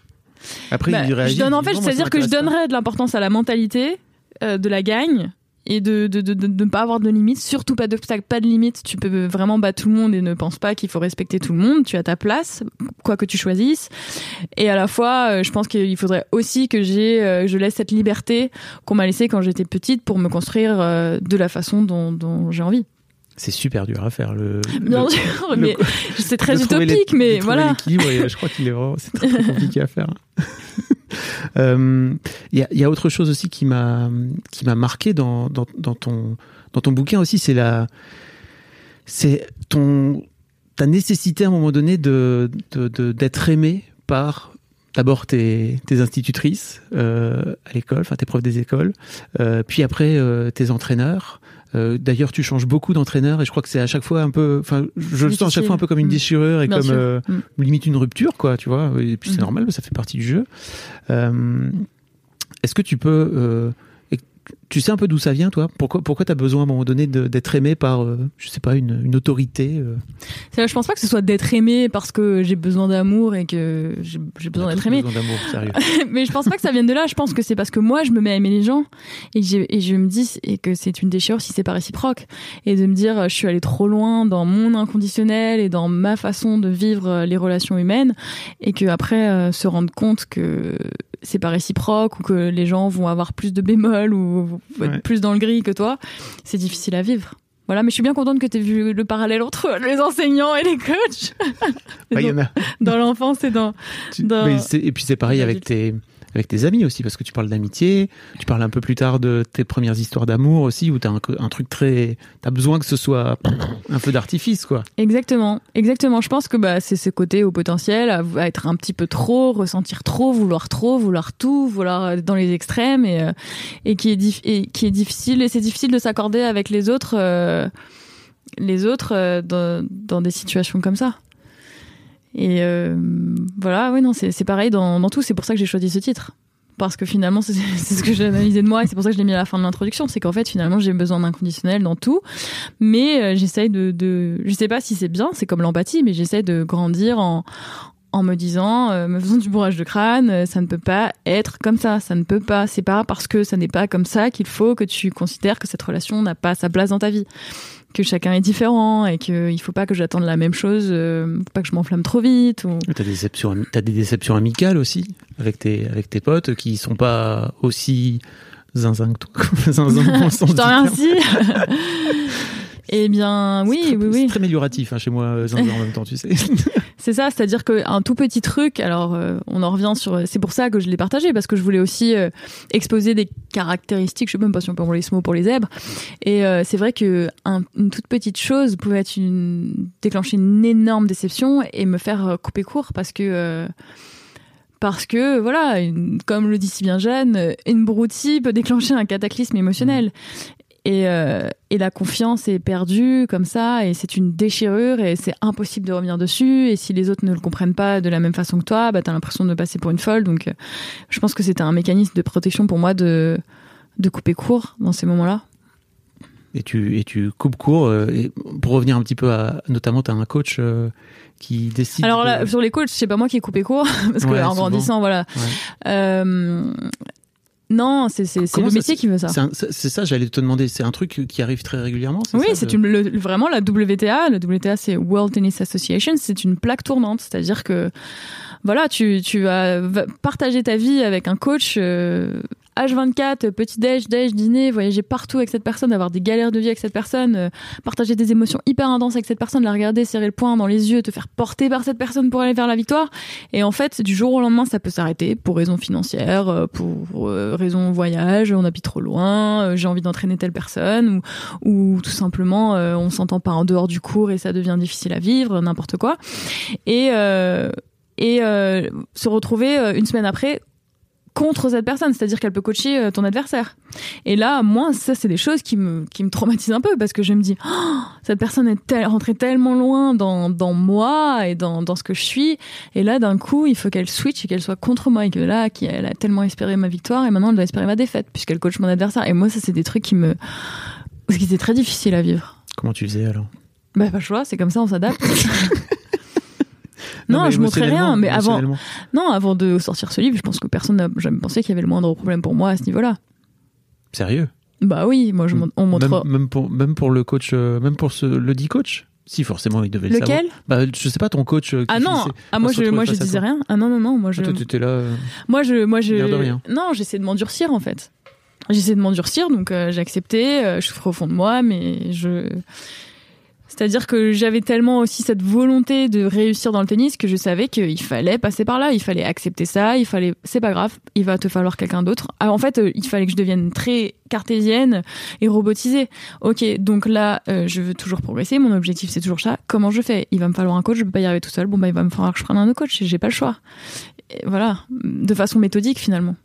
Après, bah, il réagit. Je donne, en fait, c'est-à-dire que je donnerais de l'importance à la mentalité euh, de la gagne et de, de, de, de, ne pas avoir de limites, surtout pas de pas de limites. Tu peux vraiment battre tout le monde et ne pense pas qu'il faut respecter tout le monde. Tu as ta place, quoi que tu choisisses. Et à la fois, euh, je pense qu'il faudrait aussi que j'ai, euh, je laisse cette liberté qu'on m'a laissée quand j'étais petite pour me construire euh, de la façon dont, dont j'ai envie. C'est super dur à faire le. Bien sûr, mais c'est très utopique, mais voilà. je crois qu'il est vraiment, c'est très, très compliqué à faire. Il euh, y, a, y, a, autre chose aussi qui m'a qui m'a marqué dans, dans, dans, ton dans ton bouquin aussi, c'est la c'est ton ta nécessité à un moment donné de d'être de, aimé par d'abord tes, tes institutrices euh, à l'école, enfin tes profs des écoles, euh, puis après euh, tes entraîneurs, euh, D'ailleurs, tu changes beaucoup d'entraîneurs et je crois que c'est à chaque fois un peu, enfin, je le sens à chaque fois un peu comme une mm. déchirure et comme euh, limite une rupture, quoi, tu vois. Et puis c'est mm. normal, ça fait partie du jeu. Euh, Est-ce que tu peux euh, tu sais un peu d'où ça vient, toi? Pourquoi, pourquoi tu as besoin à un moment donné d'être aimé par, euh, je sais pas, une, une autorité euh? Je pense pas que ce soit d'être aimé parce que j'ai besoin d'amour et que j'ai besoin d'être aimé. besoin d'amour, sérieux. Mais je pense pas que ça vienne de là. Je pense que c'est parce que moi, je me mets à aimer les gens et, et je me dis et que c'est une déchirure si c'est pas réciproque. Et de me dire, je suis allée trop loin dans mon inconditionnel et dans ma façon de vivre les relations humaines et que après euh, se rendre compte que c'est pas réciproque ou que les gens vont avoir plus de bémol ou être plus dans le gris que toi, c'est difficile à vivre. Voilà, mais je suis bien contente que tu aies vu le parallèle entre les enseignants et les coachs. Bah, y en a. dans l'enfance et dans. et puis c'est pareil avec tes avec tes amis aussi, parce que tu parles d'amitié, tu parles un peu plus tard de tes premières histoires d'amour aussi, où tu as un, truc très... Tu besoin que ce soit un peu d'artifice, quoi. Exactement, exactement. Je pense que bah, c'est ce côté au potentiel, à, être un petit peu trop, ressentir trop, vouloir trop, vouloir tout, vouloir être dans les extrêmes, et, euh, et, qui, est qui est difficile, et c'est difficile de s'accorder avec les autres, euh, les autres euh, dans des situations comme ça. Et euh, voilà, oui, non, c'est pareil dans, dans tout. C'est pour ça que j'ai choisi ce titre. Parce que finalement, c'est ce que j'ai analysé de moi et c'est pour ça que je l'ai mis à la fin de l'introduction. C'est qu'en fait, finalement, j'ai besoin d'inconditionnel dans tout. Mais euh, j'essaye de, de. Je sais pas si c'est bien, c'est comme l'empathie, mais j'essaie de grandir en, en me disant, euh, me faisant du bourrage de crâne, euh, ça ne peut pas être comme ça, ça ne peut pas, c'est pas parce que ça n'est pas comme ça qu'il faut que tu considères que cette relation n'a pas sa place dans ta vie que chacun est différent et qu'il faut pas que j'attende la même chose, euh, pas que je m'enflamme trop vite. Ou... T'as des déceptions, as des déceptions amicales aussi avec tes avec tes potes qui sont pas aussi zinzin que toi. zinzin je t'en remercie. Eh bien, oui, oui, oui. C'est très amélioratif hein, chez moi, euh, en même temps, tu sais. c'est ça, c'est-à-dire qu'un tout petit truc, alors euh, on en revient sur... C'est pour ça que je l'ai partagé, parce que je voulais aussi euh, exposer des caractéristiques, je sais même pas si on peut envoyer ce mot pour les zèbres, et c'est vrai que une toute petite chose pouvait être une, déclencher une énorme déception et me faire couper court, parce que parce que voilà, comme le dit si bien Jeanne, une broutille peut déclencher un cataclysme émotionnel. Euh, et, la confiance est perdue comme ça, et c'est une déchirure, et c'est impossible de revenir dessus. Et si les autres ne le comprennent pas de la même façon que toi, bah, t'as l'impression de passer pour une folle. Donc, euh, je pense que c'était un mécanisme de protection pour moi de, de couper court dans ces moments-là. Et tu, et tu coupes court. Euh, et pour revenir un petit peu à, notamment, tu as un coach qui décide. Alors là, sur les coachs, c'est pas moi qui ai coupé court, parce que en grandissant, voilà. Non, c'est le métier qui veut ça. C'est ça, j'allais te demander. C'est un truc qui arrive très régulièrement. Oui, c'est vraiment la WTA. La WTA, c'est World Tennis Association. C'est une plaque tournante, c'est-à-dire que voilà, tu, tu vas partager ta vie avec un coach euh, H24, petit déj, déj, dîner, voyager partout avec cette personne, avoir des galères de vie avec cette personne, euh, partager des émotions hyper intenses avec cette personne, la regarder, serrer le poing dans les yeux, te faire porter par cette personne pour aller vers la victoire. Et en fait, du jour au lendemain, ça peut s'arrêter pour raisons financières, euh, pour euh, raison voyage, on habite trop loin, j'ai envie d'entraîner telle personne, ou, ou tout simplement on s'entend pas en dehors du cours et ça devient difficile à vivre, n'importe quoi. Et et se retrouver une semaine après contre cette personne, c'est-à-dire qu'elle peut coacher euh, ton adversaire. Et là, moi, ça, c'est des choses qui me, qui me traumatisent un peu parce que je me dis, oh, cette personne est rentrée tellement loin dans, dans moi et dans, dans ce que je suis. Et là, d'un coup, il faut qu'elle switch et qu'elle soit contre moi et que là, elle a tellement espéré ma victoire et maintenant elle doit espérer ma défaite puisqu'elle coach mon adversaire. Et moi, ça, c'est des trucs qui me, qui étaient très difficiles à vivre. Comment tu faisais alors? Bah, pas le choix, c'est comme ça, on s'adapte. Non, je montrais rien, mais avant, non, avant de sortir ce livre, je pense que personne n'a jamais pensé qu'il y avait le moindre problème pour moi à ce niveau-là. Sérieux? Bah oui, moi je on montre. Même, même pour, même pour le coach, euh, même pour ce, le dit coach? Si, forcément, il devait le savoir. Lequel? Bah, je sais pas, ton coach. euh, qui Ah non, ah moi je moi je disais rien. Ah non non non, moi je Ah, toi, t'étais là. euh, moi je moi je de rien. non, j'essaie de m'endurcir en fait. J'essaie de m'endurcir donc euh, j'ai accepté, euh, je souffre au fond de moi mais je c'est-à-dire que j'avais tellement aussi cette volonté de réussir dans le tennis que je savais qu'il fallait passer par là, il fallait accepter ça, il fallait, c'est pas grave, il va te falloir quelqu'un d'autre. Ah, en fait, euh, il fallait que je devienne très cartésienne et robotisée. Ok, donc là, euh, je veux toujours progresser, mon objectif c'est toujours ça. Comment je fais? Il va me falloir un coach, je peux pas y arriver tout seul. Bon bah il va me falloir que je prenne un autre coach, j'ai pas le choix. Voilà, de façon méthodique finalement.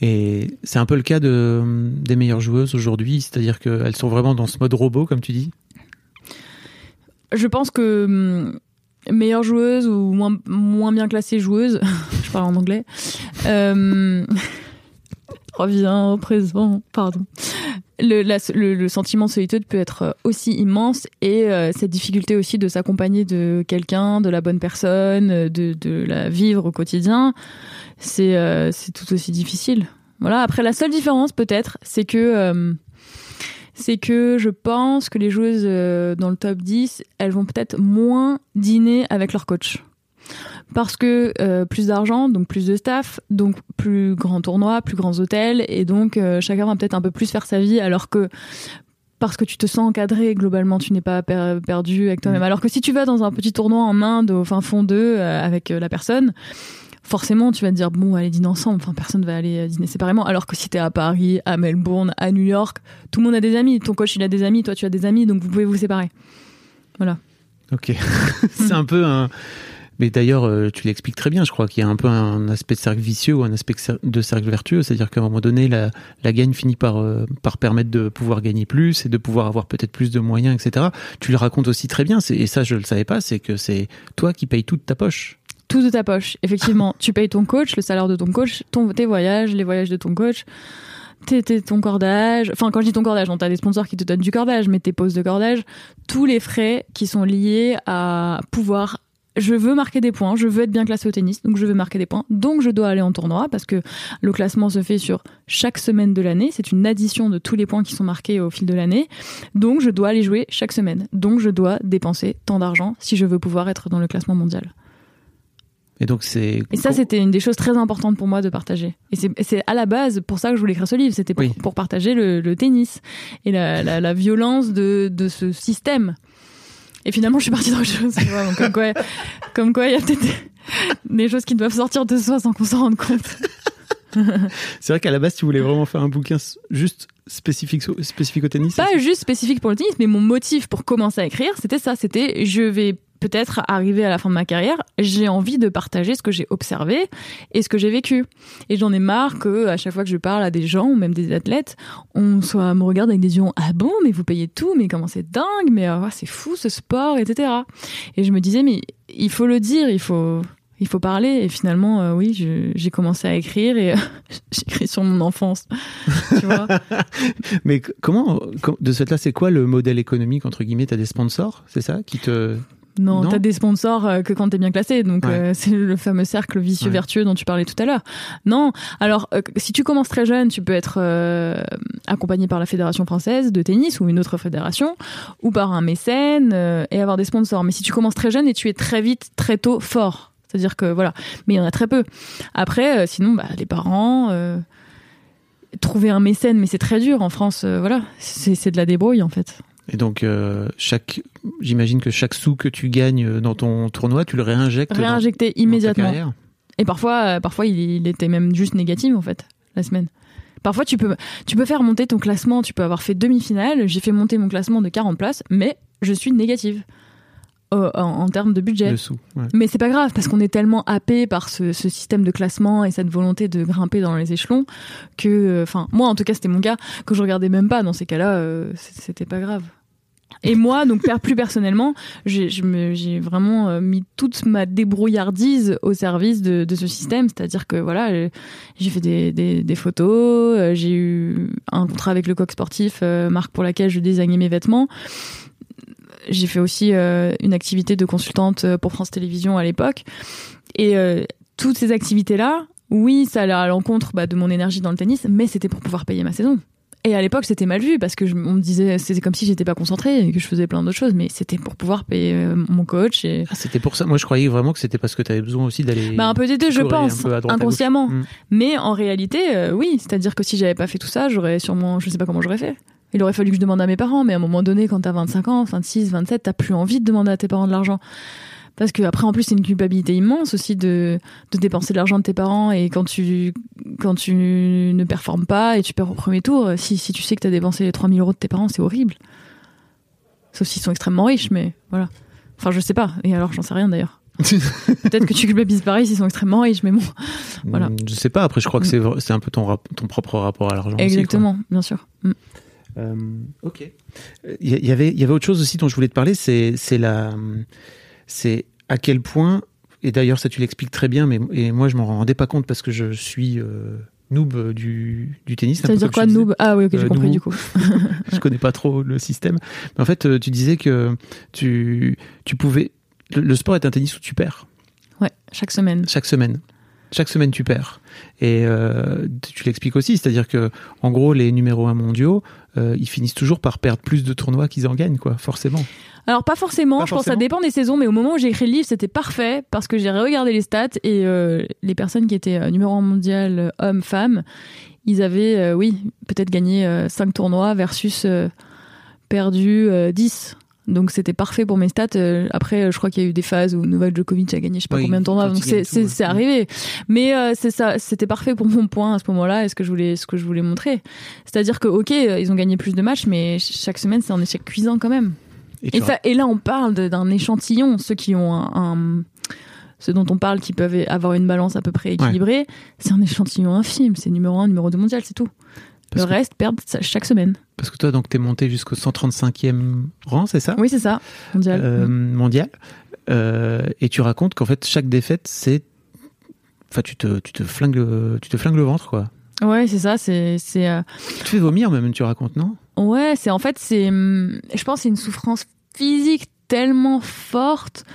Et c'est un peu le cas de, des meilleures joueuses aujourd'hui, c'est-à-dire qu'elles sont vraiment dans ce mode robot, comme tu dis. Je pense que hum, meilleure joueuse ou moins, bien classée joueuse, je parle en anglais, euh, reviens au présent, pardon. Le, sentiment de solitude peut être aussi immense et euh, cette difficulté aussi de s'accompagner de quelqu'un, de la bonne personne, de, la vivre au quotidien, c'est euh, c'est tout aussi difficile. Voilà. Après, la seule différence peut-être, c'est que euh, c'est que je pense que les joueuses euh, dans le top 10, elles vont peut-être moins dîner avec leur coach. Parce que euh, plus d'argent, donc plus de staff, donc plus grands tournois, plus grands hôtels, et donc euh, chacun va peut-être un peu plus faire sa vie, alors que parce que tu te sens encadré, globalement, tu n'es pas per- perdu avec toi-même. Mm. Alors que si tu vas dans un petit tournoi en Inde, au fin fond d'eux, euh, avec la personne, forcément, tu vas te dire, bon, allez dîner ensemble. Enfin, personne va aller euh, dîner séparément. Alors que si t'es à Paris, à Melbourne, à New York, tout le monde a des amis. Ton coach, il a des amis, toi, tu as des amis, donc vous pouvez vous séparer. Ok. c'est un peu un. Mais d'ailleurs, euh, tu l'expliques très bien, je crois qu'il y a un peu un aspect de cercle vicieux ou un aspect de cercle vertueux, c'est-à-dire qu'à un moment donné, la, la gagne finit par, euh, par permettre de pouvoir gagner plus et de pouvoir avoir peut-être plus de moyens, etc. Tu le racontes aussi très bien, et ça je le savais pas, c'est que c'est toi qui payes toute ta poche. Tout de ta poche. Effectivement, tu payes ton coach, le salaire de ton coach, ton, tes voyages, les voyages de ton coach, tes, tes- ton cordage. Enfin, quand je dis ton cordage, on t'as des sponsors qui te donnent du cordage, mais tes pauses de cordage, tous les frais qui sont liés à pouvoir. Je veux marquer des points, je veux être bien classé au tennis, donc je veux marquer des points, donc je dois aller en tournoi parce que le classement se fait sur chaque semaine de l'année, c'est une addition de tous les points qui sont marqués au fil de l'année, donc je dois aller jouer chaque semaine, donc je dois dépenser tant d'argent si je veux pouvoir être dans le classement mondial. Et donc c'est. Et ça, c'était une des choses très importantes pour moi de partager. Et c'est- à la base pour ça que je voulais écrire ce livre. C'était pour, Oui. pour partager le, le tennis et la, la, la violence de, de ce système. Et finalement, je suis partie dans autre chose. comme quoi, comme quoi, il y a peut-être des, des choses qui doivent sortir de soi sans qu'on s'en rende compte. C'est vrai qu'à la base, tu voulais vraiment faire un bouquin juste spécifique, spécifique au tennis. Pas juste spécifique pour le tennis, mais mon motif pour commencer à écrire, c'était ça. C'était je vais peut-être arriver à la fin de ma carrière, j'ai envie de partager ce que j'ai observé et ce que j'ai vécu. Et j'en ai marre que à chaque fois que je parle à des gens ou même des athlètes, on soit me regarde avec des yeux ah bon mais vous payez tout mais comment c'est dingue mais ah, c'est fou ce sport etc. Et je me disais mais il faut le dire il faut il faut parler et finalement euh, oui j'ai commencé à écrire et j'écris sur mon enfance Mais comment, com- de ce fait-là, c'est quoi le modèle économique entre guillemets? T'as des sponsors, c'est ça, qui te. Non, Non t'as des sponsors euh, que quand t'es bien classé, donc Ouais. euh, c'est le fameux cercle vicieux Ouais. vertueux dont tu parlais tout à l'heure. Non, alors euh, si tu commences très jeune, tu peux être euh, accompagné par la fédération française de tennis ou une autre fédération, ou par un mécène et avoir des sponsors. Mais si tu commences très jeune et tu es très vite, très tôt fort, c'est-à-dire que voilà, mais il y en a très peu. Après, sinon, bah, les parents. Trouver un mécène, mais c'est très dur en France. voilà, c'est de la débrouille en fait. Et donc, euh, chaque, j'imagine que chaque sou que tu gagnes euh, dans ton tournoi, tu le réinjectes. dans- Réinjecter dans ta immédiatement. carrière. Et parfois, euh, parfois il, il était même juste négatif en fait la semaine. Parfois, tu peux, tu peux faire monter ton classement. Tu peux avoir fait demi-finale. J'ai fait monter mon classement de 40 places, mais je suis négative euh, en, en termes de budget. Ouais. Mais c'est pas grave parce qu'on est tellement happé par ce, ce système de classement et cette volonté de grimper dans les échelons que, euh, enfin, moi en tout cas c'était mon cas que je regardais même pas. Dans ces cas-là, euh, c'était pas grave. Et moi, donc plus personnellement, j'ai vraiment euh, mis toute ma débrouillardise au service de, de ce système. C'est-à-dire que voilà, j'ai fait des, des, des photos, j'ai eu un contrat avec le coq sportif, marque pour laquelle je désignais mes vêtements. J'ai fait aussi euh, une activité de consultante euh, pour France Télévisions à l'époque. Et euh, toutes ces activités-là, oui, ça allait à l'encontre bah, de mon énergie dans le tennis, mais c'était pour pouvoir payer ma saison. Et à l'époque, c'était mal vu parce que je, on me disait, c'était comme si j'étais pas concentrée et que je faisais plein d'autres choses, mais c'était pour pouvoir payer mon coach. Et... Ah, c'était pour ça. Moi, je croyais vraiment que c'était parce que tu avais besoin aussi d'aller. Bah, un peu des deux, je pense, inconsciemment. Mm. Mais en réalité, euh, oui. C'est-à-dire que si j'avais pas fait tout ça, j'aurais sûrement, je sais pas comment j'aurais fait. Il aurait fallu que je demande à mes parents, mais à un moment donné, quand t'as 25 ans, 26, 27, t'as plus envie de demander à tes parents de l'argent. Parce que après, en plus, c'est une culpabilité immense aussi de, de dépenser de l'argent de tes parents et quand tu, quand tu ne performes pas et tu perds au premier tour, si, si tu sais que t'as dépensé les 3000 euros de tes parents, c'est horrible. Sauf s'ils sont extrêmement riches, mais voilà. Enfin, je sais pas. Et alors, j'en sais rien d'ailleurs. Peut-être que tu culpabilises pareil s'ils sont extrêmement riches, mais bon. Voilà. Mm, Je sais pas. Après, je crois que c'est c'est un peu ton, rap- ton propre rapport à l'argent. aussi. Exactement, bien sûr. Mm. Euh, ok. Il y, avait, il y avait autre chose aussi dont je voulais te parler, c'est, c'est la, c'est à quel point, et d'ailleurs ça tu l'expliques très bien, mais et moi je m'en rendais pas compte parce que je suis euh, noob du, du tennis. Ça veut dire quoi, noob? Ah oui, ok, j'ai Euh, compris nouveau. du coup. Je connais pas trop le système. Mais en fait, euh, tu disais que tu, tu pouvais, le, le sport est un tennis où tu perds Ouais, chaque semaine. chaque semaine. Chaque semaine, tu perds. Et euh, tu l'expliques aussi, c'est-à-dire que, en gros, les numéros 1 mondiaux, euh, ils finissent toujours par perdre plus de tournois qu'ils en gagnent, quoi, forcément. Alors pas forcément, Pas je pense que ça dépend des saisons, mais au moment où j'ai écrit le livre, c'était parfait parce que j'ai regardé les stats et euh, les personnes qui étaient euh, numéro 1 mondial hommes-femmes, ils avaient, euh, oui, peut-être gagné 5 tournois versus euh, perdu euh, 10. Donc c'était parfait pour mes stats. Euh, Après, euh, je crois qu'il y a eu des phases où Novak Djokovic a gagné je sais pas Oui, combien de tournois, donc c'est ouais. arrivé. Mais euh, c'est ça, c'était parfait pour mon point à ce moment-là et ce que je voulais ce que je voulais montrer. C'est-à-dire que ok, ils ont gagné plus de matchs, mais ch- chaque semaine c'est un échec cuisant quand même. Et tu Et, ça, et là, on parle d'un échantillon. Ceux qui ont un, un- ceux dont on parle qui peuvent avoir une balance à peu près équilibrée, c'est un échantillon infime. C'est numéro 1, numéro 2 mondial, c'est tout. Parce le que- reste ça chaque semaine. Parce que toi, donc, t'es monté jusqu'au 135e rang, c'est ça? Oui, c'est ça, mondial. Euh, Mondial. Euh, et tu racontes qu'en fait, chaque défaite, c'est. Enfin, tu te, tu, te flingues, le- tu te flingues le ventre, quoi. Ouais, c'est ça. C'est, c'est, euh, Tu te fais vomir, même, tu racontes, non? Ouais, c'est en fait, c'est, hum, je pense, c'est une souffrance physique tellement forte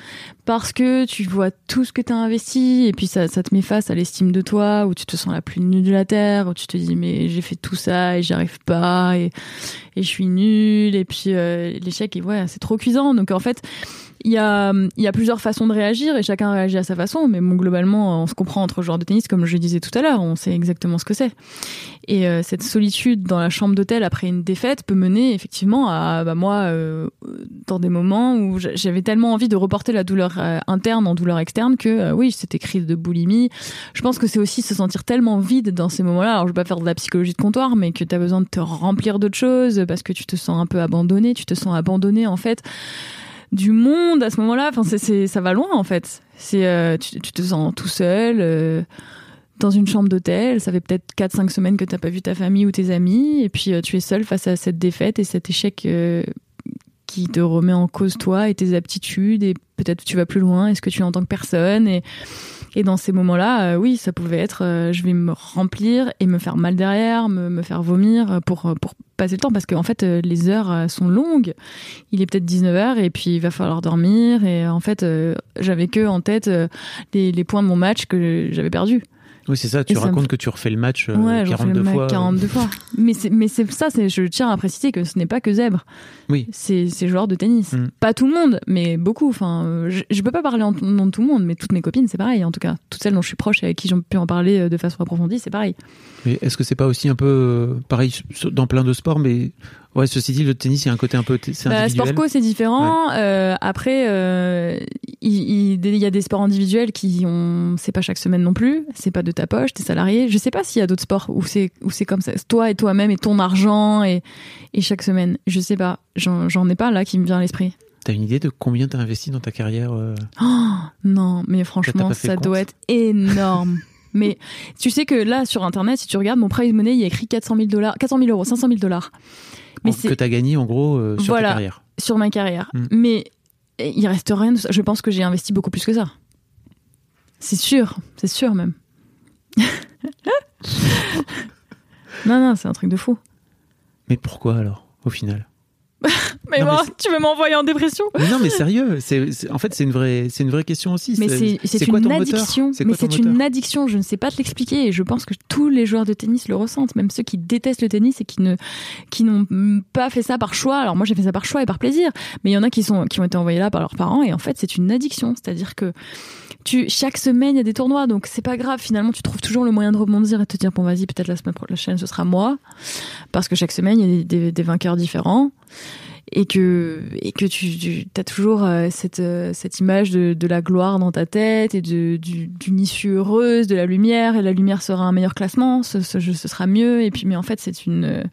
parce que tu vois tout ce que tu as investi et puis ça, te met face à l'estime de toi où tu te sens la plus nulle de la terre où tu te dis mais j'ai fait tout ça et j'y arrive pas et, et je suis nulle. Et puis euh, l'échec et ouais c'est trop cuisant. Donc en fait il y a plusieurs façons de réagir et chacun réagit à sa façon mais globalement on se comprend entre joueurs de tennis comme je disais tout à l'heure on sait exactement ce que c'est. Et euh, cette solitude dans la chambre d'hôtel après une défaite peut mener effectivement à bah, moi euh, dans des moments où j'a- j'avais tellement envie de reporter la douleur euh, interne en douleur externe que oui c'était crise de boulimie. Je pense que c'est aussi se sentir tellement vide dans ces moments-là. Alors je vais pas faire de la psychologie de comptoir mais que tu as besoin de te remplir d'autres choses parce que tu te sens un peu abandonné tu te sens abandonné en fait du monde à ce moment-là. Enfin c'est, ça va loin en fait. C'est euh, tu, tu te sens tout seul euh, dans une chambre d'hôtel, ça fait peut-être 4-5 semaines que t'as pas vu ta famille ou tes amis, et puis euh, tu es seul face à cette défaite et cet échec euh, qui te remet en cause toi et tes aptitudes, et peut-être tu vas plus loin, est-ce que tu es en tant que personne, et, et dans ces moments-là, euh, oui, ça pouvait être, euh, je vais me remplir et me faire mal derrière, me, me faire vomir pour, pour passer le temps, parce qu'en fait, euh, les heures euh, sont longues, il est peut-être 19h, et puis il va falloir dormir, et en fait, euh, j'avais que en tête euh, les, les points de mon match que j'avais perdus. Oui, c'est ça, tu Et racontes que tu refais le match euh, Ouais, je refais 42 le mec fois. 42 fois. Mais c'est, mais c'est ça, c'est, je tiens à préciser que ce n'est pas que Zèbre. Oui. C'est, c'est joueur de tennis. Mm. Pas tout le monde, mais beaucoup. Enfin, euh, je, je peux pas parler en nom de tout le monde, mais toutes mes copines, c'est pareil. En tout cas, toutes celles dont je suis proche et avec qui j'ai pu en parler euh, de façon approfondie, c'est pareil. Est-ce que c'est pas aussi un peu euh, pareil dans plein de sports, mais ouais, ceci dit, le tennis, il y a un côté un peu, Bah, individuel. Sportco, c'est différent. Euh, après, euh, il, y a des sports individuels qui ont, c'est pas chaque semaine non plus. C'est pas de ta poche, t'es salarié. Je sais pas s'il y a d'autres sports où c'est où c'est comme ça. Toi et toi-même et ton argent et et chaque semaine. Je sais pas. J'en ai pas là qui me vient à l'esprit. T'as une idée de combien t'as investi dans ta carrière euh Oh, non, mais franchement, ça doit être énorme. mais tu sais que là, sur Internet, si tu regardes mon prize money, il y a écrit 400 000 dollars, 400 000 euros, 500 000 dollars. Mais que t'as gagné en gros euh, sur Voilà. ta carrière sur ma carrière. Mm. Mais il reste rien de ça. Je pense que j'ai investi beaucoup plus que ça. C'est sûr, c'est sûr même. non, non, c'est un truc de fou. Mais pourquoi alors, au final? Mais Non, mais c'est- tu veux m'envoyer en dépression Mais non, mais sérieux, c'est, en fait, c'est une vraie, c'est une vraie question aussi. Mais c'est une ton moteur addiction. C'est Mais quoi ton c'est une addiction. Je ne sais pas te l'expliquer. Et je pense que tous les joueurs de tennis le ressentent, même ceux qui détestent le tennis et qui ne qui n'ont pas fait ça par choix. Alors moi, j'ai fait ça par choix et par plaisir. Mais il y en a qui sont qui ont été envoyés là par leurs parents. Et en fait, c'est une addiction. C'est-à-dire que tu chaque semaine il y a des tournois, donc c'est pas grave. Finalement, tu trouves toujours le moyen de rebondir et de te dire bon vas-y, peut-être la semaine prochaine ce sera moi, parce que chaque semaine il y a des, vainqueurs différents. Et que et que tu, tu as toujours euh, cette euh, cette image de, la gloire dans ta tête et de du- d'une issue heureuse de la lumière et la lumière sera un meilleur classement ce, ce, sera mieux. Et puis mais en fait c'est une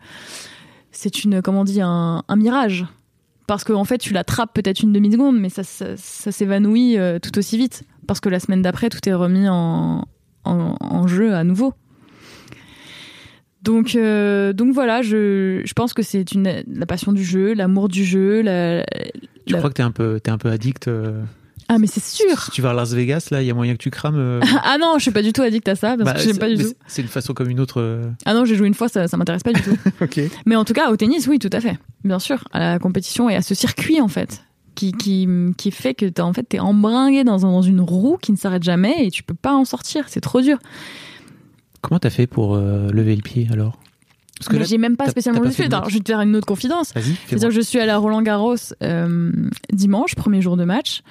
c'est une comment on dit un, mirage. Parce qu'en en fait tu l'attrapes peut-être une demi seconde mais ça s'évanouit euh, tout aussi vite parce que la semaine d'après tout est remis en, en en jeu à nouveau donc, euh, donc voilà, je, je pense que c'est une la passion du jeu, l'amour du jeu. La, Tu la- crois que t'es un peu, t'es un peu addict euh, Ah mais c'est sûr. Si tu vas à Las Vegas, là, il y a moyen que tu crames. euh, Ah non, je suis pas du tout addict à ça parce bah, que j'aime c'est- pas du tout. c'est- une façon comme une autre. Ah non, j'ai joué une fois, ça, ça m'intéresse pas du tout. Ok. mais en tout cas, au tennis, oui, tout à fait, bien sûr, à la compétition et à ce circuit en fait. Qui, qui, qui fait que t'es en fait t'es embringué dans, un- dans une roue qui ne s'arrête jamais et tu peux pas en sortir c'est trop dur Comment t'as fait pour euh, lever le pied alors? Parce là, j'ai même pas spécialement le fait alors je vais te faire une autre confidence C'est-à-dire que je suis allée à Roland Garros euh, dimanche, premier jour de match.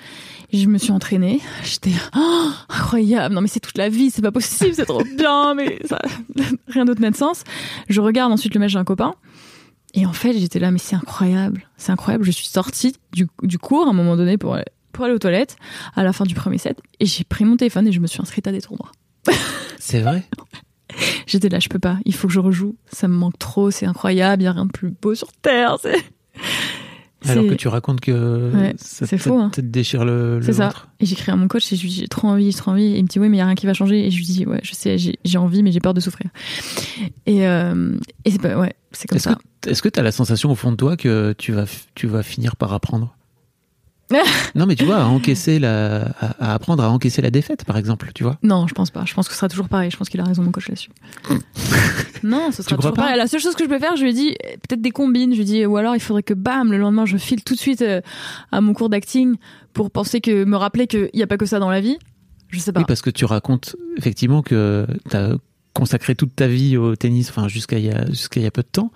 Et je me suis entraînée. J'étais oh, incroyable. Non mais c'est toute la vie, c'est pas possible, c'est trop bien, mais ça, rien d'autre n'a de sens. Je regarde ensuite le match d'un copain. Et en fait, j'étais là, mais c'est incroyable, c'est incroyable. Je suis sortie du, du cours à un moment donné pour aller, pour aller aux toilettes à la fin du premier set. Et j'ai pris mon téléphone et je me suis inscrite à des tournois. C'est vrai? J'étais là, je peux pas, il faut que je rejoue. Ça me manque trop, c'est incroyable, il y a rien de plus beau sur Terre. Alors que tu racontes que Ouais, ça, c'est faux, hein. te déchire le, le C'est ça. Et j'écris à mon coach et je lui dis j'ai trop envie, j'ai trop envie. Et il me dit oui, mais il y a rien qui va changer. Et je lui dis ouais, je sais, j'ai j'ai envie, mais j'ai peur de souffrir. Et, euh, et c'est pas, ouais, c'est comme Est-ce ça. que est-ce que t'as la sensation au fond de toi que tu vas tu vas finir par apprendre? Non, mais tu vois, à encaisser la à, à apprendre à encaisser la défaite, par exemple, tu vois? Non, je pense pas. Je pense que ce sera toujours pareil. Je pense qu'il a raison, mon coach, là-dessus. non, ce sera toujours pas pareil. La seule chose que je peux faire, je lui ai dit, peut-être des combines. Je lui ai dit, ou alors il faudrait que, bam, le lendemain, je file tout de suite euh, à mon cours d'acting pour penser que, me rappeler qu'il n'y a pas que ça dans la vie. Je sais pas. Oui, parce que tu racontes effectivement que t'as consacré toute ta vie au tennis, enfin jusqu'à il y a jusqu'à il y a peu de temps,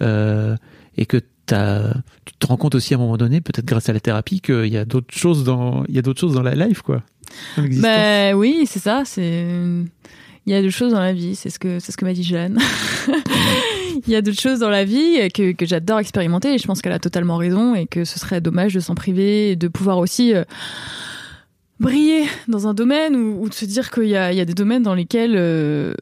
euh, et que tu te rends compte aussi à un moment donné, peut-être grâce à la thérapie, qu'il y a d'autres choses dans il y a d'autres choses dans la life, quoi. Ben oui, c'est ça. C'est il y a deux choses dans la vie. C'est ce que c'est ce que m'a dit Jeanne. Il y a d'autres choses dans la vie que, que j'adore expérimenter et je pense qu'elle a totalement raison et que ce serait dommage de s'en priver et de pouvoir aussi euh, briller dans un domaine ou, de se dire qu'il y a, il y a des domaines dans lesquels euh,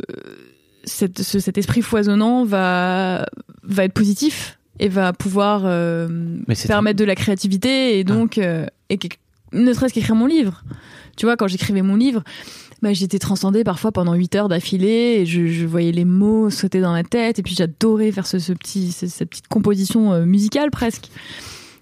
cette- ce- cet esprit foisonnant va, va être positif et va pouvoir euh, Mais permettre de la créativité et donc euh, et que- ne serait-ce qu'écrire mon livre. Tu vois, quand j'écrivais mon livre, bah, j'étais transcendée parfois pendant 8 heures d'affilée et je, je voyais les mots sauter dans la tête et puis j'adorais faire ce, ce petit, ce- cette petite composition euh, musicale presque.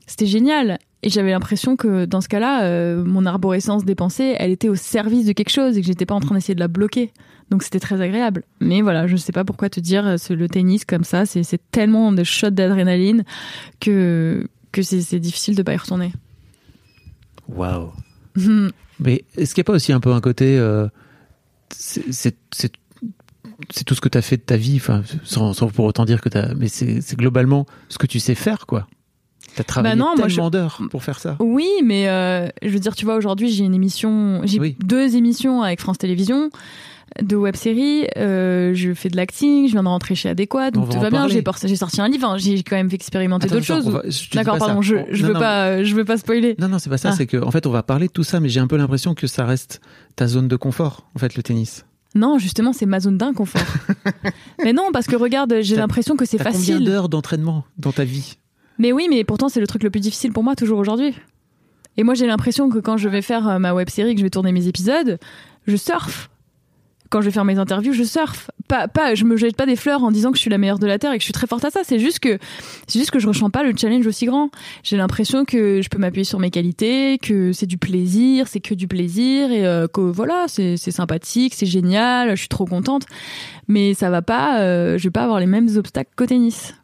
C'était génial. Et j'avais l'impression que dans ce cas-là, euh, mon arborescence des pensées, elle était au service de quelque chose et que j'étais pas en train d'essayer de la bloquer. Donc c'était très agréable. Mais voilà, je sais pas pourquoi te dire, euh, ce- le tennis comme ça, c'est tellement de shots d'adrénaline que, que c'est c'est difficile de pas y retourner. Waouh. Mais est-ce qu'il n'y a pas aussi un peu un côté. euh, c'est- tout ce que tu as fait de ta vie, enfin, sans, sans pour autant dire que tu Mais c'est globalement ce que tu sais faire, quoi. Tu as travaillé non, moi, tellement d'heures pour faire ça. Oui, mais euh, je veux dire, tu vois, aujourd'hui, j'ai une émission, j'ai Oui. deux émissions avec France Télévisions, deux web-séries, euh, je fais de l'acting, je viens de rentrer chez Adéquat, On donc tout va bien, j'ai sorti un livre, hein, j'ai quand même expérimenté d'autres choses. va- je D'accord, ça. pardon, je, je non, veux non. pas, je veux pas spoiler. Non, non, c'est pas ça. Ah. C'est que, en fait, on va parler de tout ça, mais j'ai un peu l'impression que ça reste ta zone de confort, en fait, le tennis. Non, justement, c'est ma zone d'inconfort. mais non, parce que regarde, j'ai l'impression que c'est T'as combien facile. d'heures d'entraînement dans ta vie? Mais oui, mais pourtant, c'est le truc le plus difficile pour moi, toujours aujourd'hui. Et moi, j'ai l'impression que quand je vais faire euh, ma web série, que je vais tourner mes épisodes, je surfe. Quand je vais faire mes interviews, je surfe. Pas, pas, je me jette pas des fleurs en disant que je suis la meilleure de la terre et que je suis très forte à ça. C'est juste que, c'est juste que je ressens pas le challenge aussi grand. J'ai l'impression que je peux m'appuyer sur mes qualités, que c'est du plaisir, c'est que du plaisir et euh, que voilà, c'est sympathique, c'est génial, je suis trop contente. Mais ça va pas, euh, je vais pas avoir les mêmes obstacles qu'au tennis.